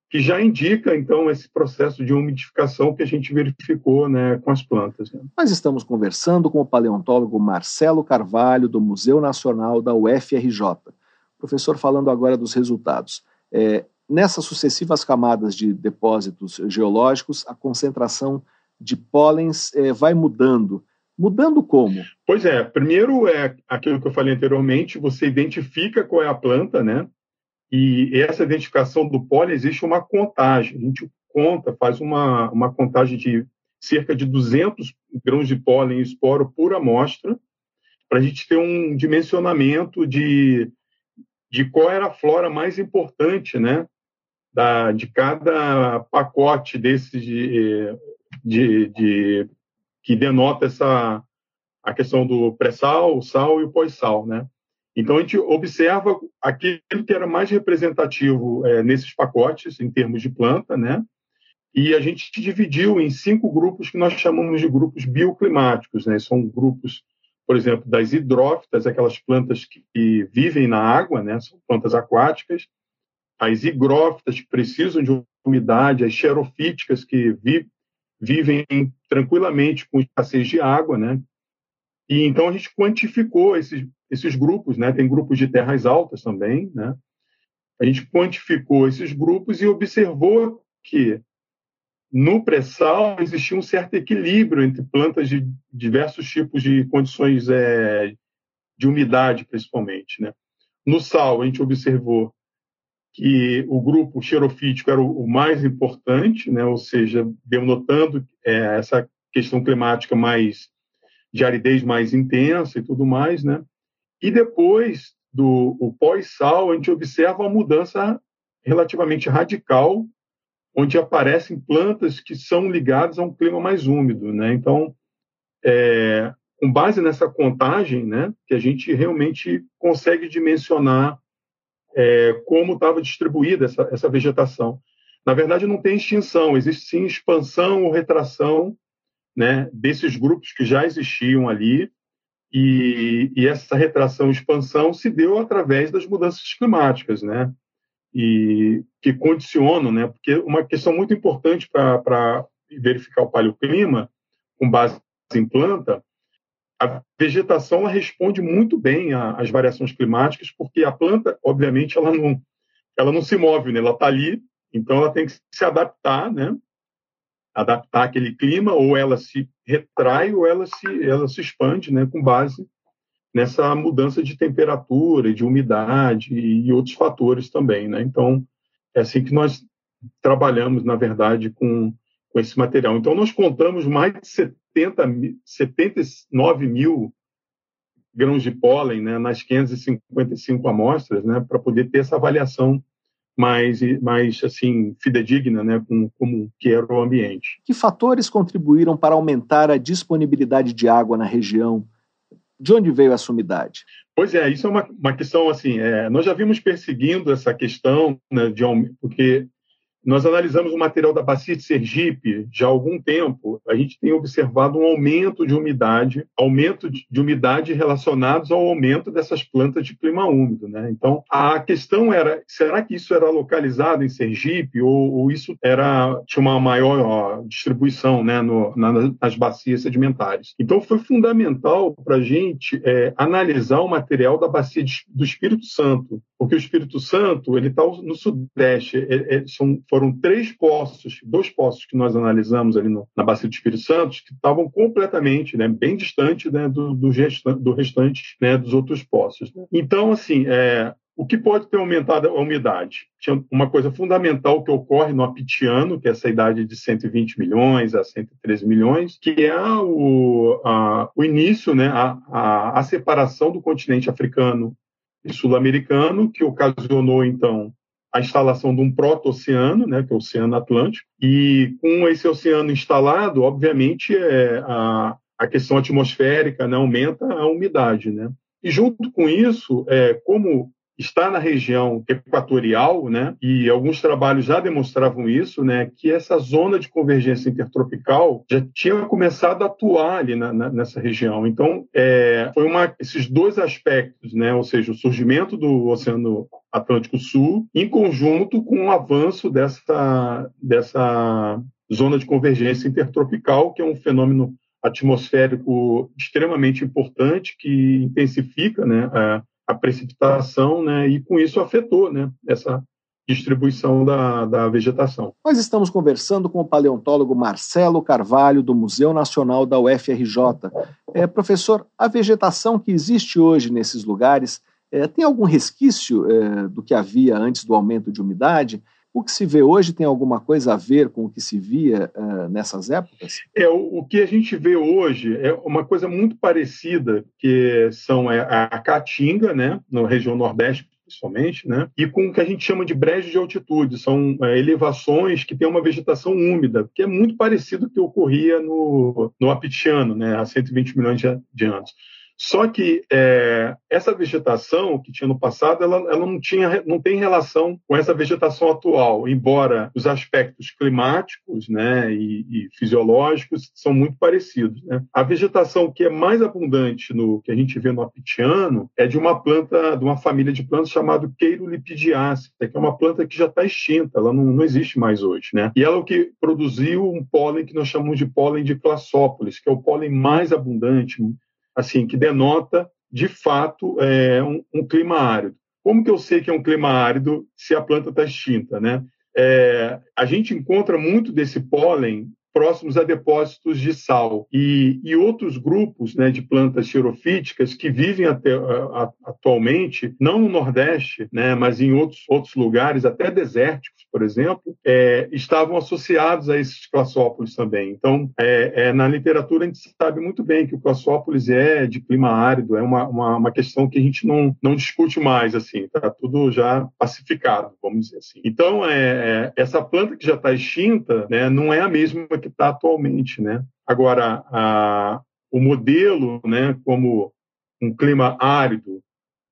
Que já indica então esse processo de umidificação que a gente verificou, né, com as plantas. Né? Nós estamos conversando com o paleontólogo Marcelo Carvalho do Museu Nacional da UFRJ. Professor, falando agora dos resultados. É, nessas sucessivas camadas de depósitos geológicos, a concentração de pólens é, vai mudando. Mudando como? Pois é, primeiro é aquilo que eu falei anteriormente, você identifica qual é a planta, né? E essa identificação do pólen existe uma contagem. A gente conta, faz uma, uma contagem de cerca de 200 grãos de pólen e esporo por amostra, para a gente ter um dimensionamento de, de qual era a flora mais importante, né? Da, de cada pacote desses de, de, de que denota essa a questão do pré-sal, o sal e o pós-sal, né? Então a gente observa aquilo que era mais representativo é, nesses pacotes em termos de planta, né? E a gente dividiu em cinco grupos que nós chamamos de grupos bioclimáticos, né? São grupos, por exemplo, das hidrófitas, aquelas plantas que vivem na água, né? São plantas aquáticas. As higrófitas que precisam de umidade, as xerofíticas que vi, vivem tranquilamente com escassez de água, né? E então a gente quantificou esses, esses grupos, né? Tem grupos de terras altas também, né? A gente quantificou esses grupos e observou que no pré-sal existia um certo equilíbrio entre plantas de diversos tipos de condições é, de umidade, principalmente, né? No sal, a gente observou que o grupo xerofítico era o, mais importante, né? ou seja, denotando é, essa questão climática mais de aridez mais intensa e tudo mais, né? E depois do pós-sal, a gente observa uma mudança relativamente radical, onde aparecem plantas que são ligadas a um clima mais úmido, né? Então, é, com base nessa contagem, né, que a gente realmente consegue dimensionar é, como estava distribuída essa, essa vegetação. Na verdade, não tem extinção, existe sim expansão ou retração né, desses grupos que já existiam ali, e, e, essa retração e expansão se deu através das mudanças climáticas, né, e que condicionam, né, porque uma questão muito importante para verificar o paleoclima, com base em planta, a vegetação responde muito bem às variações climáticas, porque a planta, obviamente, ela não, ela não se move, né? ela está ali, então ela tem que se adaptar, né? adaptar aquele clima, ou ela se retrai, ou ela se, ela se expande né? com base nessa mudança de temperatura, de umidade e outros fatores também. Né? Então, é assim que nós trabalhamos, na verdade, com, com esse material. Então, nós contamos mais de 70, 79 mil grãos de pólen né, nas 555 amostras, né, para poder ter essa avaliação mais, mais assim fidedigna, né, com como que era o ambiente. Que fatores contribuíram para aumentar a disponibilidade de água na região? De onde veio essa umidade? Pois é, isso é uma, uma questão assim. É, nós já vimos perseguindo essa questão né, de porque nós analisamos o material da bacia de Sergipe já há algum tempo. A gente tem observado um aumento de umidade, aumento de umidade relacionados ao aumento dessas plantas de clima úmido. Né? Então, a questão era: será que isso era localizado em Sergipe ou, ou isso era tinha uma maior ó, distribuição né, no, na, nas bacias sedimentares? Então, foi fundamental para a gente é, analisar o material da bacia de, do Espírito Santo Porque o Espírito Santo ele está no sudeste. É, é, são, foram três poços, dois poços que nós analisamos ali no, na bacia do Espírito Santo, que estavam completamente, né, bem distante né, do, do, do restante né, dos outros poços. Então, assim, é, o que pode ter aumentado a umidade? Tinha uma coisa fundamental que ocorre no apitiano, que é essa idade de 120 milhões a 113 milhões, que é o, a, o início, né, a, a, a separação do continente africano sul-americano, que ocasionou, então, a instalação de um proto-oceano, né, que é o Oceano Atlântico, e com esse oceano instalado, obviamente, é, a, a questão atmosférica né, aumenta a umidade. Né? E junto com isso, é, como está na região equatorial, né, e alguns trabalhos já demonstravam isso, né, que essa zona de convergência intertropical já tinha começado a atuar ali na, na, nessa região. Então, é, foi uma, esses dois aspectos, né, ou seja, o surgimento do Oceano Atlântico Sul, em conjunto com o avanço dessa, dessa zona de convergência intertropical, que é um fenômeno atmosférico extremamente importante que intensifica né, a, a precipitação, né, e com isso afetou né, essa distribuição da, da vegetação. Nós estamos conversando com o paleontólogo Marcelo Carvalho, do Museu Nacional da UFRJ. É, professor, a vegetação que existe hoje nesses lugares é, tem algum resquício é, do que havia antes do aumento de umidade? O que se vê hoje tem alguma coisa a ver com o que se via uh, nessas épocas? É, o, o, que a gente vê hoje é uma coisa muito parecida, que são é, a caatinga, né, na região nordeste principalmente, né, e com o que a gente chama de brejos de altitude, são é, elevações que têm uma vegetação úmida, que é muito parecido com o que ocorria no, no Apitiano, né, há 120 milhões de, de anos. Só que é, essa vegetação que tinha no passado, ela, ela, não, tinha, não tem relação com essa vegetação atual, embora os aspectos climáticos né, e, e fisiológicos são muito parecidos. Né? A vegetação que é mais abundante no que a gente vê no apitiano é de uma planta, de uma família de plantas chamada Queirolipidiaceae, que é uma planta que já está extinta, ela não, não existe mais hoje. Né? E ela é o que produziu um pólen que nós chamamos de pólen de Classópolis, que é o pólen mais abundante, assim, que denota, de fato, é, um, um, clima árido. Como que eu sei que é um clima árido se a planta está extinta? Né? É, a gente encontra muito desse pólen próximos a depósitos de sal e, e outros grupos né, de plantas xerofíticas que vivem até, a, atualmente, não no Nordeste, né, mas em outros, outros lugares, até desérticos, por exemplo, é, estavam associados a esses classópolis também. Então, é, é, na literatura a gente sabe muito bem que o classópolis é de clima árido, é uma, uma, uma questão que a gente não, não discute mais, assim, está tudo já pacificado, vamos dizer assim. Então, é, é essa planta que já está extinta né, não é a mesma que está atualmente, né? Agora, a, o modelo, né, como um clima árido,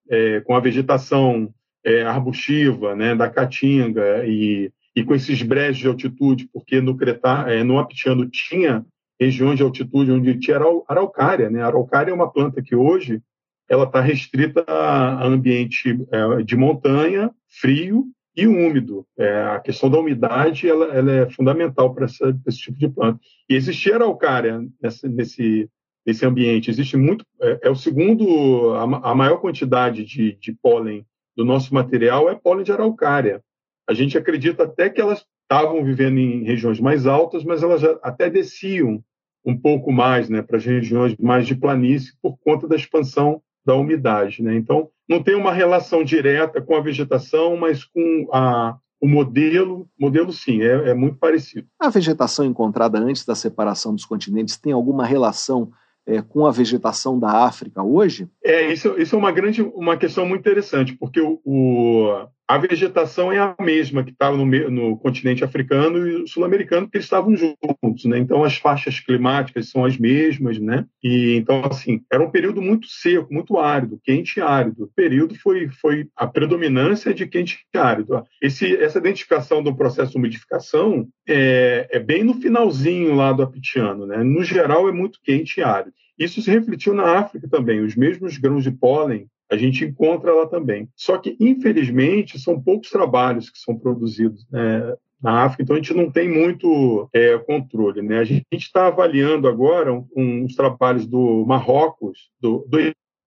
é, com a vegetação é, arbustiva, né, da caatinga e, e com esses brejos de altitude, porque no Cretá, é, no Apitiano tinha regiões de altitude onde tinha araucária, né? A araucária é uma planta que hoje ela está restrita a ambiente é, de montanha, frio e úmido. É, a questão da umidade ela, ela é fundamental para esse tipo de planta. E existia araucária nessa, nesse, nesse ambiente. Existe muito. É, é o segundo, a, a, maior quantidade de, de pólen do nosso material é pólen de araucária. A gente acredita até que elas estavam vivendo em regiões mais altas, mas elas até desciam um pouco mais né, para as regiões mais de planície por conta da expansão da umidade. Né? Então, não tem uma relação direta com a vegetação, mas com a, o modelo, modelo sim, é, é muito parecido. A vegetação encontrada antes da separação dos continentes tem alguma relação é, com a vegetação da África hoje? É, isso, isso é uma grande, uma questão muito interessante, porque o, o a vegetação é a mesma que estava no, no, continente africano e sul-americano, porque eles estavam juntos, né? Então as faixas climáticas são as mesmas, né? E então assim era um período muito seco, muito árido, quente e árido. O período foi foi a predominância de quente e árido. Esse, essa identificação do processo de umidificação é, é bem no finalzinho lá do apitiano, né? No geral é muito quente e árido. Isso se refletiu na África também. Os mesmos grãos de pólen a gente encontra lá também. Só que, infelizmente, são poucos trabalhos que são produzidos né, na África, então a gente não tem muito é, controle. Né? A gente está avaliando agora uns um, trabalhos do Marrocos, do, do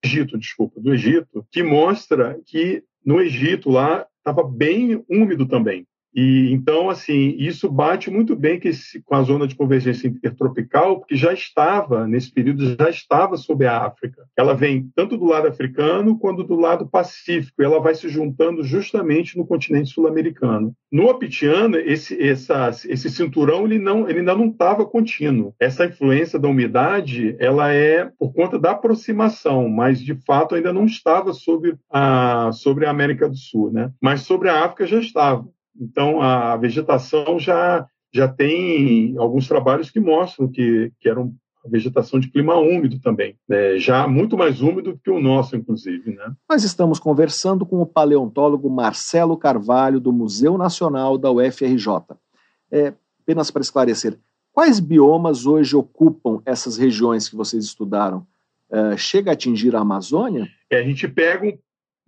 Egito, desculpa, do Egito, que mostra que no Egito lá estava bem úmido também. E então, assim, isso bate muito bem com a zona de convergência intertropical, porque já estava, nesse período, já estava sobre a África. Ela vem tanto do lado africano quanto do lado pacífico, e ela vai se juntando justamente no continente sul-americano. No Apitiano, esse, essa, esse cinturão ele, não, ele ainda não estava contínuo. Essa influência da umidade ela é por conta da aproximação, mas de fato ainda não estava sobre a, sobre a América do Sul. Né? Mas sobre a África já estava. Então, a vegetação já, já tem alguns trabalhos que mostram que, que era uma vegetação de clima úmido também, né? já muito mais úmido que o nosso, inclusive. Né? Nós estamos conversando com o paleontólogo Marcelo Carvalho, do Museu Nacional da UFRJ. É, apenas para esclarecer, quais biomas hoje ocupam essas regiões que vocês estudaram? É, chega a atingir a Amazônia? É, a gente pega um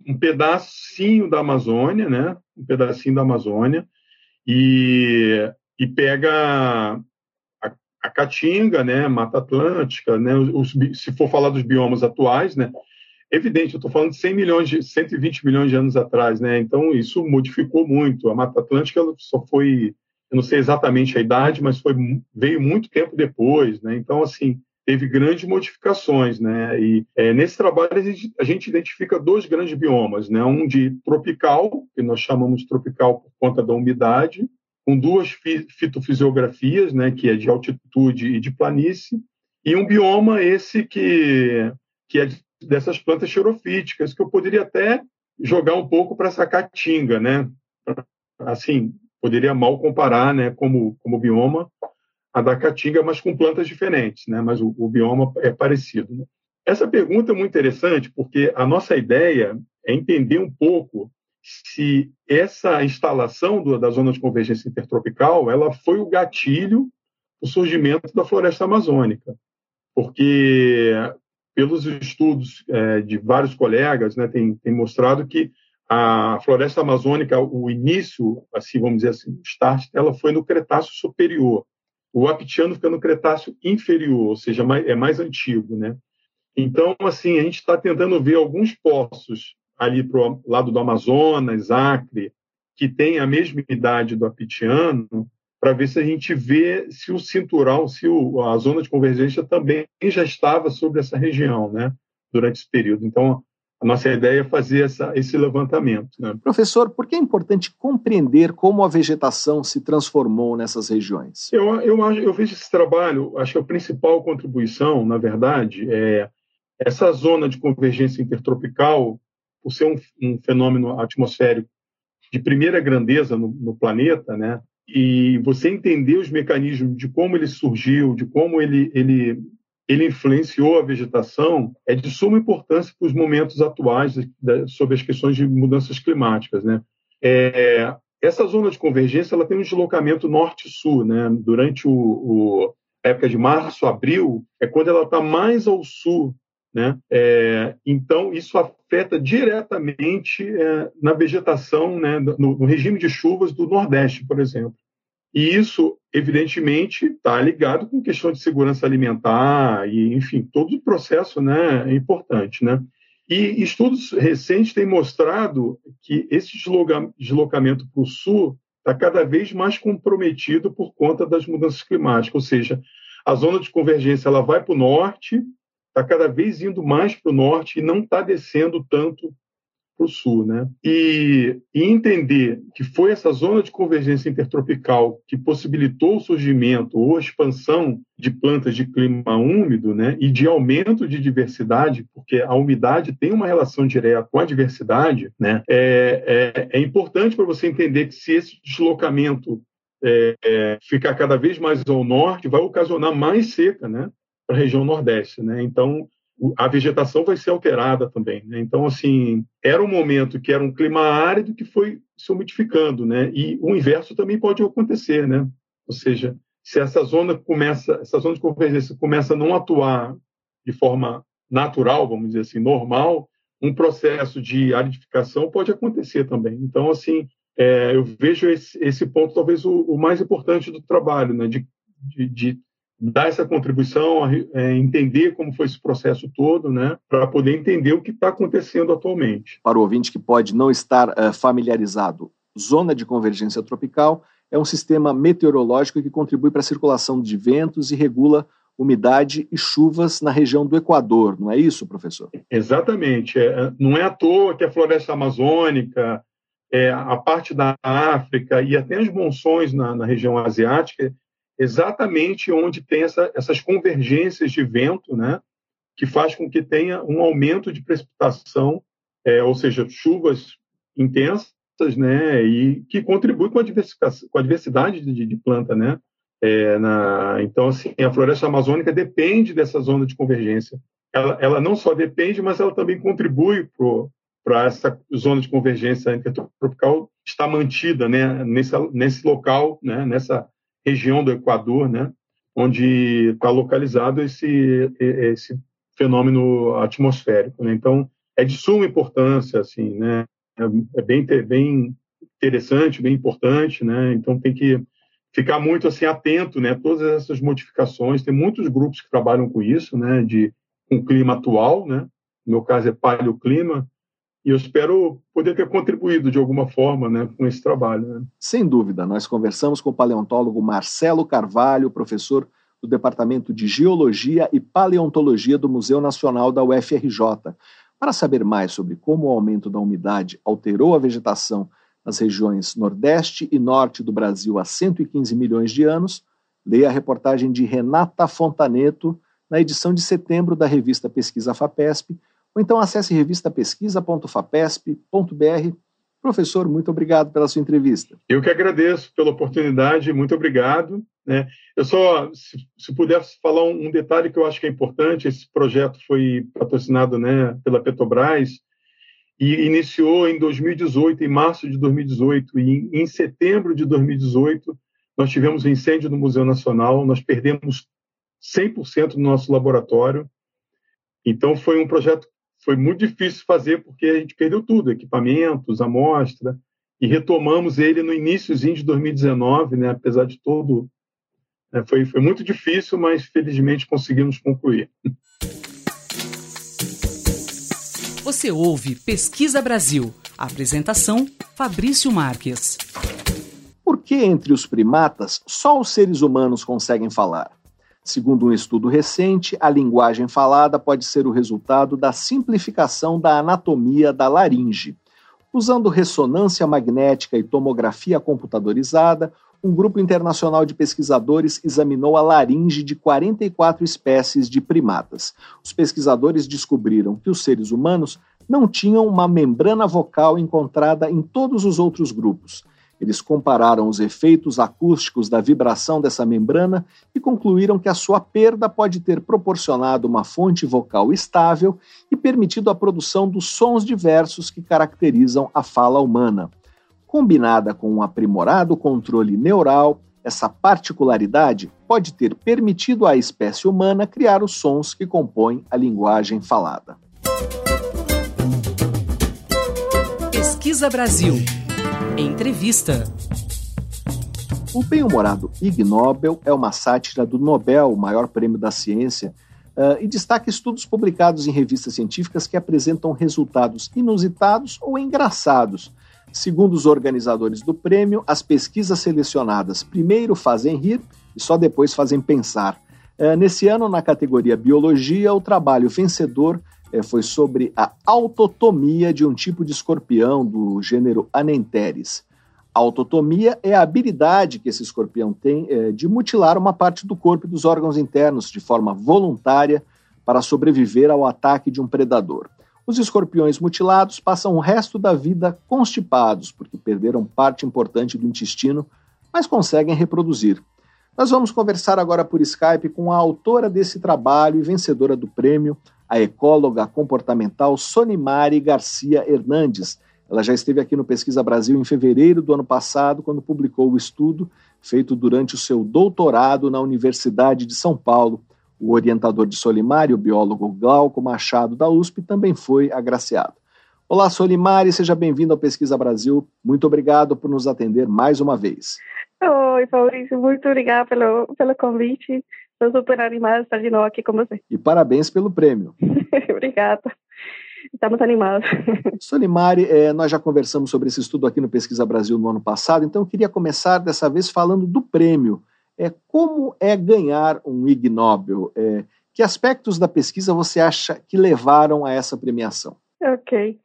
um pedacinho da Amazônia, né? Um pedacinho da Amazônia e, e pega a, a Caatinga, né? Mata Atlântica, né? Os, se for falar dos biomas atuais, né? Evidente, eu estou falando de 100 milhões de 120 milhões de anos atrás, né? Então isso modificou muito. A Mata Atlântica só foi, eu não sei exatamente a idade, mas foi veio muito tempo depois, né? Então assim teve grandes modificações, né? E é, nesse trabalho a gente, a gente, identifica dois grandes biomas, né? Um de tropical, que nós chamamos tropical por conta da umidade, com duas fitofisiografias, né? Que é de altitude e de planície, e um bioma esse que que é dessas plantas xerofíticas, que eu poderia até jogar um pouco para essa caatinga, né? Assim, poderia mal comparar, né? Como como bioma, a da caatinga, mas com plantas diferentes, né? mas o, o bioma é parecido. Né? Essa pergunta é muito interessante porque a nossa ideia é entender um pouco se essa instalação do, da zona de convergência intertropical ela foi o gatilho do surgimento da floresta amazônica, porque pelos estudos é, de vários colegas, né, tem, tem mostrado que a floresta amazônica, o início, assim vamos dizer assim, o start, ela foi no Cretáceo superior, o Aptiano fica no Cretáceo inferior, ou seja, é mais antigo, né? Então, assim, a gente está tentando ver alguns poços ali para o lado do Amazonas, Acre, que tem a mesma idade do Aptiano, para ver se a gente vê se o cinturão, se o, a zona de convergência também já estava sobre essa região, né? Durante esse período. Então, a nossa ideia é fazer essa, esse levantamento. Né? Professor, por que é importante compreender como a vegetação se transformou nessas regiões? Eu, eu, eu vejo esse trabalho, acho que a principal contribuição, na verdade, é essa zona de convergência intertropical, por ser um, um fenômeno atmosférico de primeira grandeza no, no planeta, né? e você entender os mecanismos de como ele surgiu, de como ele, ele ele influenciou a vegetação é de suma importância para os momentos atuais sobre as questões de mudanças climáticas, né? É, essa zona de convergência ela tem um deslocamento norte-sul, né? Durante o, o, a época de março, abril, é quando ela está mais ao sul, né? É, então isso afeta diretamente é, na vegetação, né? No, no regime de chuvas do Nordeste, por exemplo. E isso, evidentemente, está ligado com questão de segurança alimentar e, enfim, todo o processo né, é importante. Né? E estudos recentes têm mostrado que esse deslocamento para o sul está cada vez mais comprometido por conta das mudanças climáticas, ou seja, a zona de convergência ela vai para o norte, está cada vez indo mais para o norte e não está descendo tanto para o sul, né? E, e, entender que foi essa zona de convergência intertropical que possibilitou o surgimento ou a expansão de plantas de clima úmido, né? E de aumento de diversidade, porque a umidade tem uma relação direta com a diversidade, né? É, é, é importante para você entender que se esse deslocamento é, é, ficar cada vez mais ao norte, vai ocasionar mais seca, né? Para a região nordeste, né? Então a vegetação vai ser alterada também. Né? Então, assim, era um momento que era um clima árido que foi se umidificando, né? E o inverso também pode acontecer, né? Ou seja, se essa zona começa, essa zona de convergência começa a não atuar de forma natural, vamos dizer assim, normal, um processo de aridificação pode acontecer também. Então, assim, é, eu vejo esse, esse, ponto talvez o, o, mais importante do trabalho, né? De, de, de dar essa contribuição, é, entender como foi esse processo todo, né, para poder entender o que está acontecendo atualmente. Para o ouvinte que pode não estar uh, familiarizado, zona de convergência tropical é um sistema meteorológico que contribui para a circulação de ventos e regula umidade e chuvas na região do Equador, não é isso, professor? Exatamente. É, não é à toa que a floresta amazônica, é, a parte da África e até as monções na, na região asiática, exatamente onde tem essa, essas convergências de vento, né, que faz com que tenha um aumento de precipitação, é, ou seja, chuvas intensas, né, e que contribui com a, com a diversidade de, de planta, né, é, na, então, assim, a floresta amazônica depende dessa zona de convergência. Ela, ela não só depende, mas ela também contribui para essa zona de convergência intertropical estar mantida né, nesse, nesse local, né, nessa região do Equador, né, onde está localizado esse, esse fenômeno atmosférico. Né? Então, é de suma importância, assim, né? É, é bem, bem interessante, bem importante, né? Então, tem que ficar muito assim atento, né? Todas essas modificações, tem muitos grupos que trabalham com isso, né? De com o clima atual, né? No meu caso é paleoclima, e eu espero poder ter contribuído de alguma forma, né, com esse trabalho. Né? Sem dúvida, nós conversamos com o paleontólogo Marcelo Carvalho, professor do Departamento de Geologia e Paleontologia do Museu Nacional da UFRJ, para saber mais sobre como o aumento da umidade alterou a vegetação nas regiões Nordeste e Norte do Brasil há 115 milhões de anos, leia a reportagem de Renata Fontaneto na edição de setembro da revista Pesquisa FAPESP, ou então acesse revistapesquisa.fapesp.br. Professor, muito obrigado pela sua entrevista. Eu que agradeço pela oportunidade, muito obrigado. Né? Eu só, se, se puder falar um, um, detalhe que eu acho que é importante, esse projeto foi patrocinado né, pela Petrobras, e iniciou em 2018, em março de 2018, e em, setembro de 2018 nós tivemos um incêndio no Museu Nacional, nós perdemos 100% do nosso laboratório. Então foi um projeto foi muito difícil fazer porque a gente perdeu tudo, equipamentos, amostra, e retomamos ele no iníciozinho de 2019, né, apesar de todo né, foi, foi muito difícil, mas felizmente conseguimos concluir. Você ouve Pesquisa Brasil. Apresentação: Fabrício Marques. Por que entre os primatas só os seres humanos conseguem falar? Segundo um estudo recente, a linguagem falada pode ser o resultado da simplificação da anatomia da laringe. Usando ressonância magnética e tomografia computadorizada, um grupo internacional de pesquisadores examinou a laringe de 44 espécies de primatas. Os pesquisadores descobriram que os seres humanos não tinham uma membrana vocal encontrada em todos os outros grupos. Eles compararam os efeitos acústicos da vibração dessa membrana e concluíram que a sua perda pode ter proporcionado uma fonte vocal estável e permitido a produção dos sons diversos que caracterizam a fala humana. Combinada com um aprimorado controle neural, essa particularidade pode ter permitido à espécie humana criar os sons que compõem a linguagem falada. Pesquisa Brasil. Entrevista. O Bem-Humorado Ig Nobel é uma sátira do Nobel, o maior prêmio da ciência, uh, e destaca estudos publicados em revistas científicas que apresentam resultados inusitados ou engraçados Segundo os organizadores do prêmio, as pesquisas selecionadas primeiro fazem rir e só depois fazem pensar. É, nesse ano, na categoria Biologia, o trabalho vencedor é, foi sobre a autotomia de um tipo de escorpião do gênero Anenteres. A autotomia é a habilidade que esse escorpião tem é, de mutilar uma parte do corpo e dos órgãos internos de forma voluntária para sobreviver ao ataque de um predador. Os escorpiões mutilados passam o resto da vida constipados, porque perderam parte importante do intestino, mas conseguem reproduzir. Nós vamos conversar agora por Skype com a autora desse trabalho e vencedora do prêmio, a ecóloga comportamental Sonimari Garcia Hernandes. Ela já esteve aqui no Pesquisa Brasil em fevereiro do ano passado, quando publicou o estudo feito durante o seu doutorado na Universidade de São Paulo o orientador de Solimari, o biólogo Glauco Machado da USP, também foi agraciado. Olá, Solimari, seja bem-vindo ao Pesquisa Brasil. Muito obrigado por nos atender mais uma vez. Oi, Fabrício, muito obrigada pelo, pelo convite. Estou super animada de estar de novo aqui com você. E parabéns pelo prêmio. Obrigada. Estamos animados. Solimari, é, nós já conversamos sobre esse estudo aqui no Pesquisa Brasil no ano passado, então eu queria começar dessa vez falando do prêmio. É, como é ganhar um Ig Nobel? É, que aspectos da pesquisa você acha que levaram a essa premiação? Ok.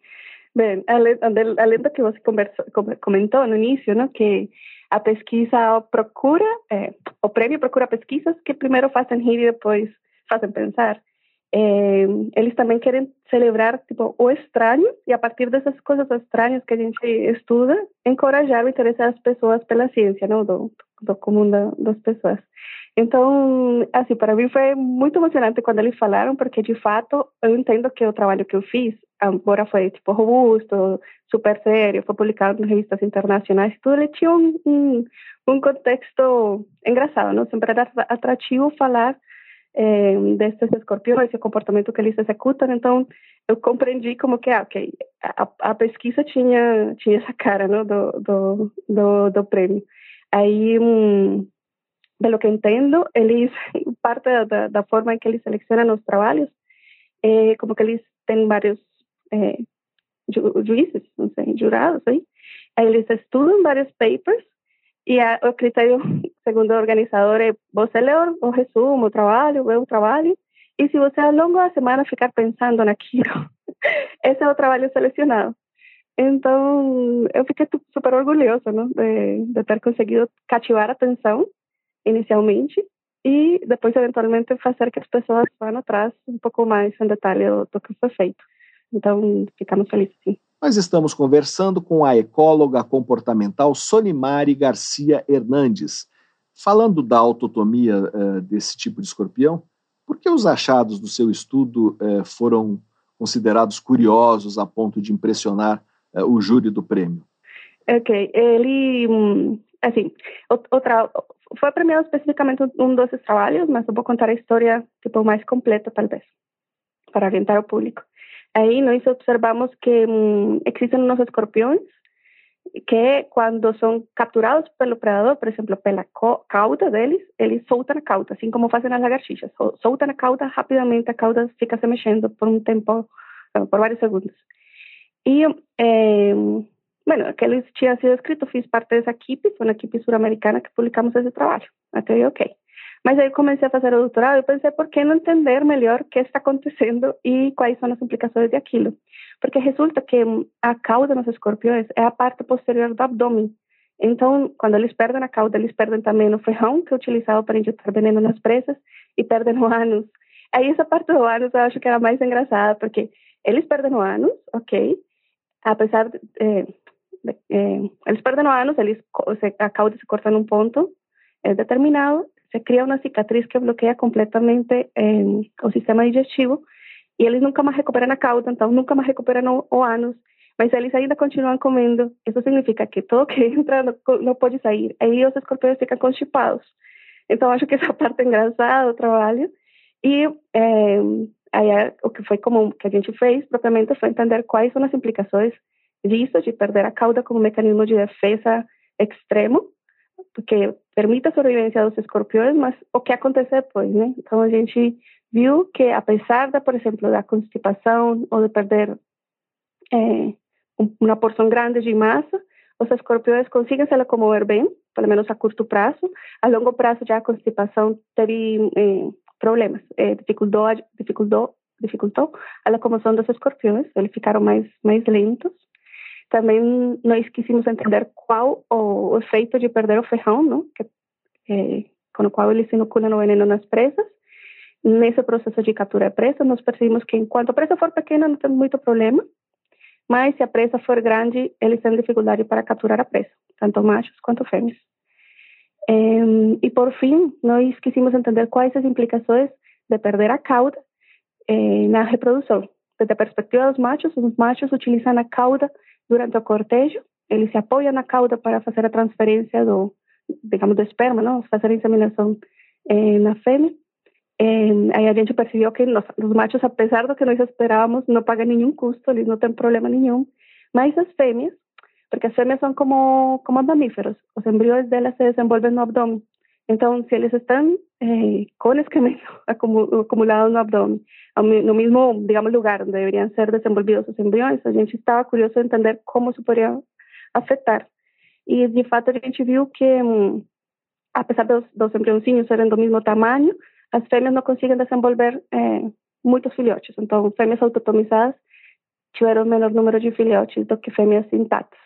Bem, além, além do que você conversou, comentou no início, né, que a pesquisa procura, é, o prêmio procura pesquisas que primeiro fazem rir e depois fazem pensar. É, eles também querem celebrar tipo o estranho e a partir dessas coisas estranhas que a gente estuda encorajar o interesse das pessoas pela ciência não do, do comum da, das pessoas então assim para mim foi muito emocionante quando eles falaram porque de fato eu entendo que o trabalho que eu fiz embora foi tipo robusto super sério foi publicado em revistas internacionais tudo ele tinha um, um, um contexto engraçado não sempre era atrativo falar é, desses escorpiões o comportamento que eles executam. Então, eu compreendi como que, ah, a, a pesquisa tinha tinha essa cara, não, do do, do, do prêmio. Aí, um, pelo que entendo, eles parte da, da forma em que eles selecionam os trabalhos é como que eles têm vários é, ju, juízes, não sei, jurados aí. Aí eles estudam vários papers e a, o critério, segundo o organizador, é você ler o resumo, o trabalho, ver o trabalho, e se você ao longo da semana ficar pensando naquilo, esse é o trabalho selecionado. Então, eu fiquei super orgulhosa não? De, de ter conseguido cativar a atenção inicialmente e depois, eventualmente, fazer que as pessoas vão atrás um pouco mais em detalhe do, do que foi feito. Então, ficamos felizes, sim. Nós estamos conversando com a ecóloga comportamental Solimari Garcia Hernandes. Falando da autotomia uh, desse tipo de escorpião, por que os achados do seu estudo uh, foram considerados curiosos a ponto de impressionar uh, o júri do prêmio? Ok, ele, hum, assim, outra, foi premiado especificamente um desses trabalhos, mas eu vou contar a história tipo mais completa, talvez, para orientar o público. Aí nós observamos que um, existem uns escorpiões que quando são capturados pelo predador, por exemplo, pela cauda deles, eles soltam a cauda, assim como fazem as lagartixas. Soltam a cauda rapidamente, a cauda fica se mexendo por um tempo, por vários segundos. E, eh, bueno, aqueles tinha sido escrito, fiz parte dessa equipe, foi uma equipe sul-americana que publicamos esse trabalho. Até aí, ok. Mas aí comecei a fazer o doutorado e pensei, por que não entender melhor o que está acontecendo e quais são as implicações daquilo? Porque resulta que a cauda nos escorpiões é a parte posterior do abdômen. Então, quando eles perdem a cauda, eles perdem também o ferrão, que é utilizado para injetar veneno nas presas, e perdem o ânus. Aí essa parte do ânus eu acho que era mais engraçada, porque eles perdem o ânus, ok? Apesar de... Eh, eh, eles perdem o ânus, eles, a cauda se corta num ponto é determinado, se cria uma cicatriz que bloqueia completamente eh, o sistema digestivo e eles nunca mais recuperam a cauda, então nunca mais recuperam o, o ânus, mas eles ainda continuam comendo. Isso significa que todo que entra não, não pode sair. Aí os escorpiões ficam constipados. Então acho que essa parte é engraçada do trabalho. E é, aí, o que foi comum que a gente fez propriamente foi entender quais são as implicações disso, de perder a cauda como mecanismo de defesa extremo, porque permite a sobrevivência dos escorpiões, mas o que acontece depois, né? Então a gente viu que apesar da, por exemplo, da constipação ou de perder é, uma porção grande de massa, os escorpiões conseguem se locomover bem, pelo menos a curto prazo. A longo prazo já a constipação teve é, problemas, é, dificultou, dificultou, dificultou a locomoção dos escorpiões, eles ficaram mais mais lentos também nós quisimos entender qual o efeito de perder o ferrão, não? Que, é, com o qual eles inoculam o veneno nas presas. Nesse processo de captura de presa, nós percebemos que enquanto a presa for pequena, não tem muito problema, mas se a presa for grande, eles têm dificuldade para capturar a presa, tanto machos quanto fêmeas. e por fim, nós quisimos entender quais as implicações de perder a cauda eh, na reprodução. Desde a perspectiva dos machos, os machos utilizam a cauda durante o cortejo, ele se apoia na cauda para fazer a transferência do, digamos, do esperma, não? fazer a inseminação eh, na fêmea. Eh, aí a gente percebeu que nós, os machos, apesar do que nós esperávamos, não pagam nenhum custo, eles não têm problema nenhum. Mas as fêmeas, porque as fêmeas são como, como mamíferos, os embriões delas se desenvolvem no abdômen. Então, se eles estão eh, com excremento acumulado no abdômen, no mesmo, digamos, lugar onde deveriam ser desenvolvidos os embriões, a gente estava curioso de entender como isso poderia afetar. E, de fato, a gente viu que, hum, apesar dos, dos embriãozinhos serem do mesmo tamanho, as fêmeas não conseguem desenvolver eh, muitos filhotes. Então, fêmeas autotomizadas tiveram menor número de filhotes do que fêmeas intactas.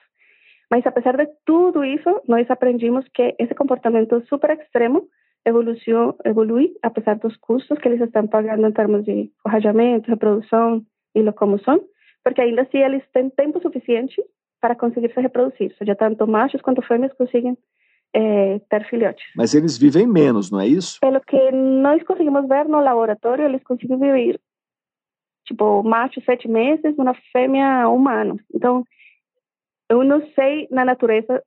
Mas, apesar de tudo isso, nós aprendimos que esse comportamento super extremo evolui apesar dos custos que eles estão pagando em termos de forrajamento, reprodução e locomoção, porque ainda assim eles têm tempo suficiente para conseguir se reproduzir, seja tanto machos quanto fêmeas conseguem é, ter filhotes. Mas eles vivem menos, não é isso? Pelo que nós conseguimos ver no laboratório, eles conseguem viver, tipo, macho sete meses, uma fêmea um ano. Então, eu não sei na natureza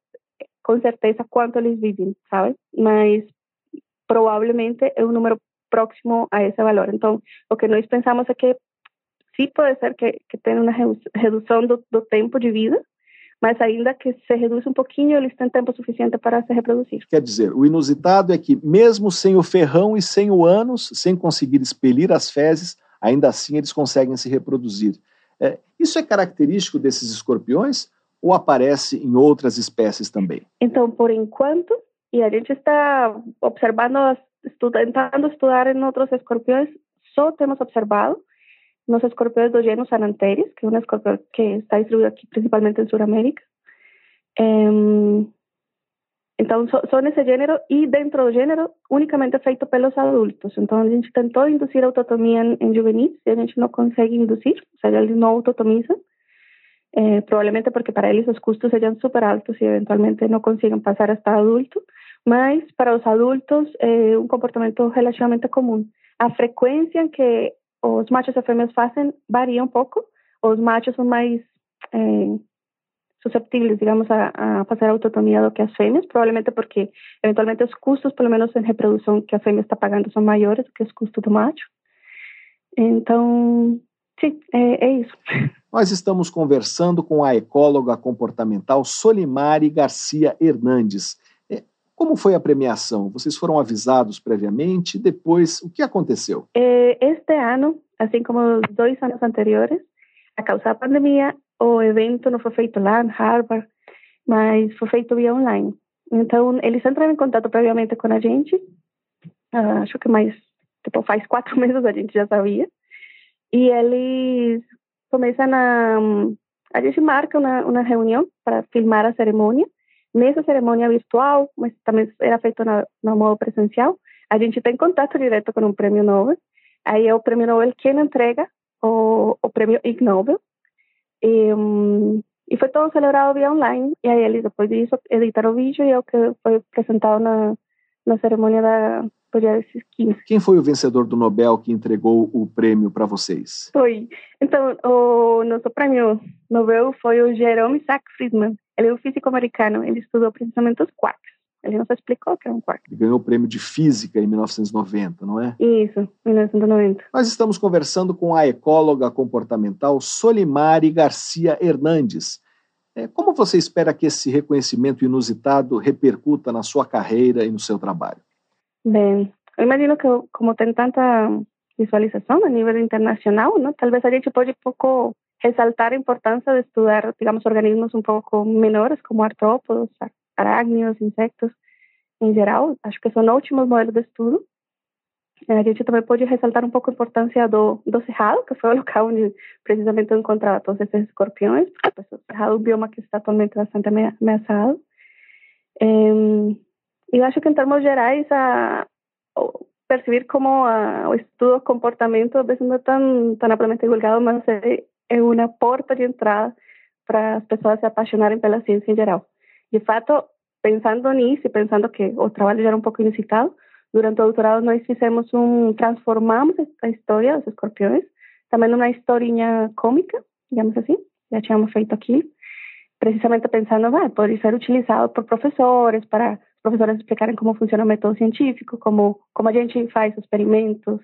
com certeza quanto eles vivem, sabe? Mas provavelmente é um número próximo a esse valor. Então, o que nós pensamos é que sim pode ser que, que tenha uma redução do, do tempo de vida, mas ainda que se reduz um pouquinho, eles têm tempo suficiente para se reproduzir. Quer dizer, o inusitado é que, mesmo sem o ferrão e sem o ânus, sem conseguir expelir as fezes, ainda assim eles conseguem se reproduzir. É, isso é característico desses escorpiões ou aparece em outras espécies também? Então, por enquanto, e a gente está observando, tentando estudar em outros escorpiões, só temos observado nos escorpiões do gênero Sananteris, que é um escorpião que está distribuído aqui principalmente em Sudamérica. Então, só, nesse gênero e dentro do gênero, unicamente feito pelos adultos. Então, a gente tentou induzir autotomia em, em juvenis e a gente não consegue induzir, ou seja, eles não autotomizam. Eh, probablemente porque para eles os custos sejam super altos e eventualmente não consigam passar hasta adulto, mas para os adultos é um comportamento relativamente comum. A frequência que os machos e fêmeas fazem varia um pouco. Os machos são mais susceptíveis, digamos, a, a, fazer autotomia do que as fêmeas, provavelmente porque eventualmente os custos, pelo menos em reprodução, que a fêmea está pagando são maiores do que os custos do macho. Então, sim, é, é isso. Nós estamos conversando com a ecóloga comportamental Solimari Garcia Hernandes. É, como foi a premiação? Vocês foram avisados previamente? Depois, o que aconteceu? É, este ano, assim como os dois anos anteriores, a causa da pandemia, o evento não foi feito lá em Harvard, mas foi feito via online. Então, eles entraram em contato previamente com a gente. Uh, acho que mais, tipo, faz quatro meses a gente já sabia. E eles começam a. A gente marca uma, uma reunião para filmar a cerimônia. Nessa cerimônia virtual, mas também era feito na, no modo presencial, a gente tem contato direto com um prêmio Nobel. Aí é o prêmio Nobel quem entrega o, o prêmio Ig Nobel. E, um, e foi todo celebrado via online. E aí eles, depois disso, editaram o vídeo e é o que foi apresentado na, na cerimônia da, dia desses 15. Quem foi o vencedor do Nobel que entregou o prêmio para vocês? Foi. Então, o nosso prêmio Nobel foi o Jerome Isaac Friedman. Ele é um físico americano. Ele estudou precisamente os quarks. Ele nos explicou o que é um quark. Ele ganhou o prêmio de física em 1990, não é? Isso, 1990. Nós estamos conversando com a ecóloga comportamental Solimari Garcia Hernandes. É, como você espera que esse reconhecimento inusitado repercuta na sua carreira e no seu trabalho? Bem, eu imagino que como tem tanta visualização a nível internacional, não? talvez a gente pode um pouco ressaltar a importância de estudar, digamos, organismos um pouco menores, como artrópodos, arácnidos, insectos em geral. Acho que são ótimos modelos de estudo. A gente também pode ressaltar um pouco a importância do, do cerrado, que foi o local onde precisamente eu encontrava todos esses escorpiões, porque o cerrado é um bioma que está atualmente bastante ameaçado. Um, eu acho que, em termos gerais, a, perceber como a, o estudo do comportamento, às vezes não é tão, tão amplamente divulgado, mas é, é uma porta de entrada para as pessoas se apaixonarem pela ciência em geral. De fato, pensando nisso e pensando que o trabalho já era um pouco inusitado, durante o doutorado nós fizemos um, transformamos a história dos escorpiões também numa historinha cômica, digamos assim, já tínhamos feito aquilo, precisamente pensando, ah, pode ser utilizado por professores para professores explicarem como funciona o método científico, como, como a gente faz experimentos,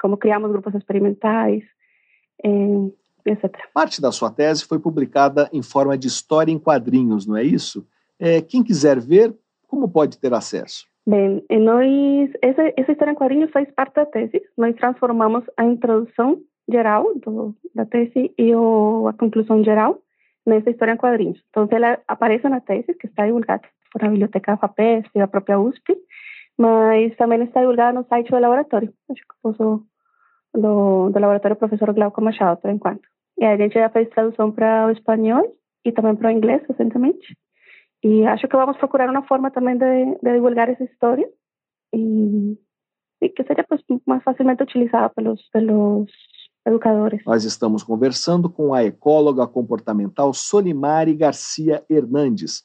como criamos grupos experimentais, eh, etc. Parte da sua tese foi publicada em forma de história em quadrinhos, não é isso? É, quem quiser ver, como pode ter acesso? Bem, nós, essa, essa história em quadrinhos faz parte da tese. Nós transformamos a introdução geral do, da tese e o, a conclusão geral nessa história em quadrinhos. Então, ela aparece na tese, que está divulgada por a Biblioteca FAPESP e a própria USP, mas também está divulgada no site do laboratório, acho que posso, do, laboratório professor Glauco Machado, por enquanto. E a gente já fez tradução para o espanhol e também para o inglês recentemente. E acho que vamos procurar uma forma também de, de divulgar essa história e, que seja pues, mais facilmente utilizada pelos educadores. Nós estamos conversando com a ecóloga comportamental Solimari Garcia Hernandes.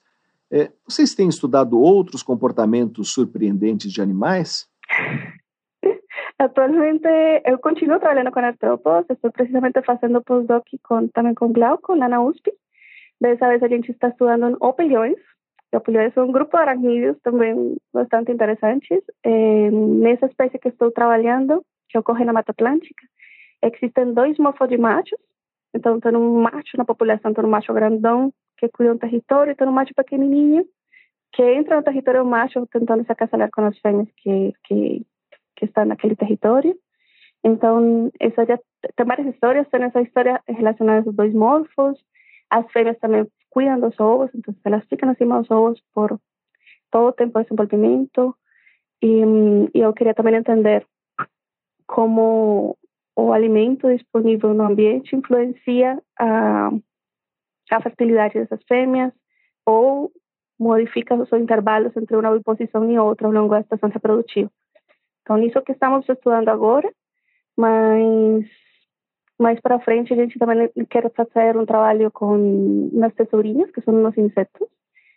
É, vocês têm estudado outros comportamentos surpreendentes de animais? Atualmente eu continuo trabalhando com artrópodos, estou precisamente fazendo postdoc com, também com Glauco, lá na USP. Dessa vez a gente está estudando opilhões. Opilhões são um grupo de aracnídeos também bastante interessantes. É, nessa espécie que estou trabalhando, que ocorre na Mata Atlântica, existem dois morfos de machos. Então, tem um macho na população, tem um macho grandão que cuida do território, e tem um macho pequenininho que entra no território macho tentando se acasalar com as fêmeas que, que, que estão naquele território. Então, essa já, tem várias histórias, tem essa história relacionada aos dois morfos, as fêmeas também cuidam dos ovos, então elas ficam acima dos ovos por todo o tempo de desenvolvimento. E, e eu queria também entender como o alimento disponível no ambiente influencia a, a fertilidade dessas fêmeas ou modifica os intervalos entre uma oviposição e outra ao longo da estação reprodutiva. Então, isso que estamos estudando agora, mas mais para frente a gente também quer fazer um trabalho com nas tesourinhas, que são os insetos,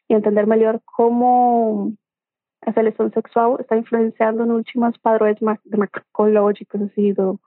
e entender melhor como a seleção sexual está influenciando nos últimos padrões macrocológicos assim, do,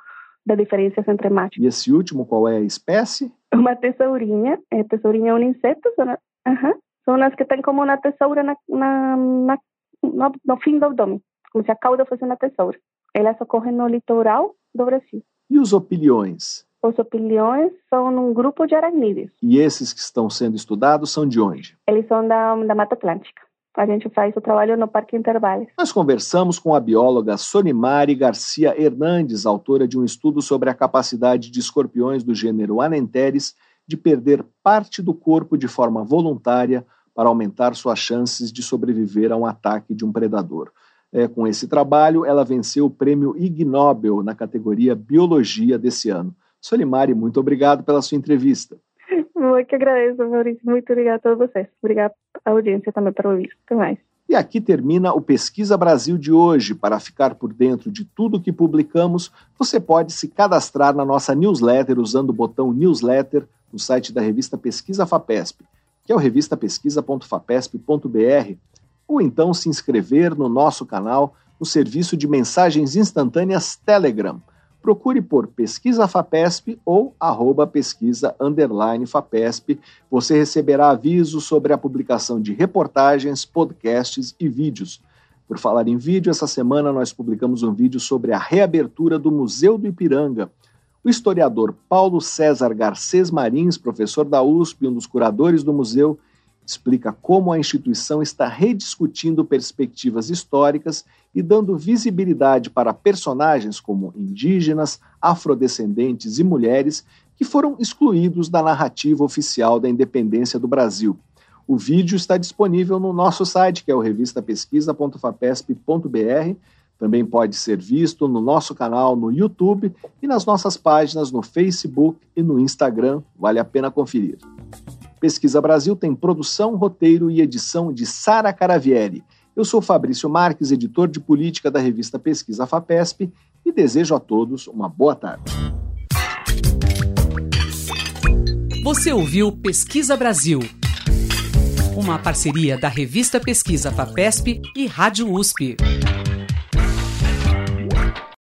da diferenças entre machos. E esse último, qual é a espécie? Uma tesourinha. É, tesourinha é um inseto, são, uh -huh, são as que têm como uma tesoura na, na, na no, no, fim do abdômen, como se a cauda fosse uma tesoura. Elas ocorrem no litoral do Brasil. E os opilhões? Os opilhões são um grupo de aracnídeos. E esses que estão sendo estudados são de onde? Eles são da, da Mata Atlântica. A gente faz o trabalho no Parque Intervales. Nós conversamos com a bióloga Sonimari Garcia Hernandes, autora de um estudo sobre a capacidade de escorpiões do gênero Anenteres de perder parte do corpo de forma voluntária para aumentar suas chances de sobreviver a um ataque de um predador. É, com esse trabalho, ela venceu o prêmio Ig Nobel na categoria Biologia desse ano. Solimari, muito obrigado pela sua entrevista. Eu que agradeço, Maurício. Muito obrigado a todos vocês. Obrigado à audiência também por ouvir. Até mais. E aqui termina o Pesquisa Brasil de hoje. Para ficar por dentro de tudo que publicamos, você pode se cadastrar na nossa newsletter usando o botão newsletter no site da revista Pesquisa FAPESP, que é o revistapesquisa.fapesp.br, ou então se inscrever no nosso canal no serviço de mensagens instantâneas Telegram procure por Pesquisa FAPESP ou arroba pesquisa underline FAPESP. Você receberá avisos sobre a publicação de reportagens, podcasts e vídeos. Por falar em vídeo, essa semana nós publicamos um vídeo sobre a reabertura do Museu do Ipiranga. O historiador Paulo César Garcês Marins, professor da USP e um dos curadores do museu, explica como a instituição está rediscutindo perspectivas históricas e dando visibilidade para personagens como indígenas, afrodescendentes e mulheres que foram excluídos da narrativa oficial da independência do Brasil. O vídeo está disponível no nosso site, que é o revistapesquisa.fapesp.br. Também pode ser visto no nosso canal no YouTube e nas nossas páginas no Facebook e no Instagram. Vale a pena conferir. Pesquisa Brasil tem produção, roteiro e edição de Sara Caravieri. Eu sou Fabrício Marques, editor de política da revista Pesquisa FAPESP, e desejo a todos uma boa tarde. Você ouviu Pesquisa Brasil, uma parceria da revista Pesquisa FAPESP e Rádio USP.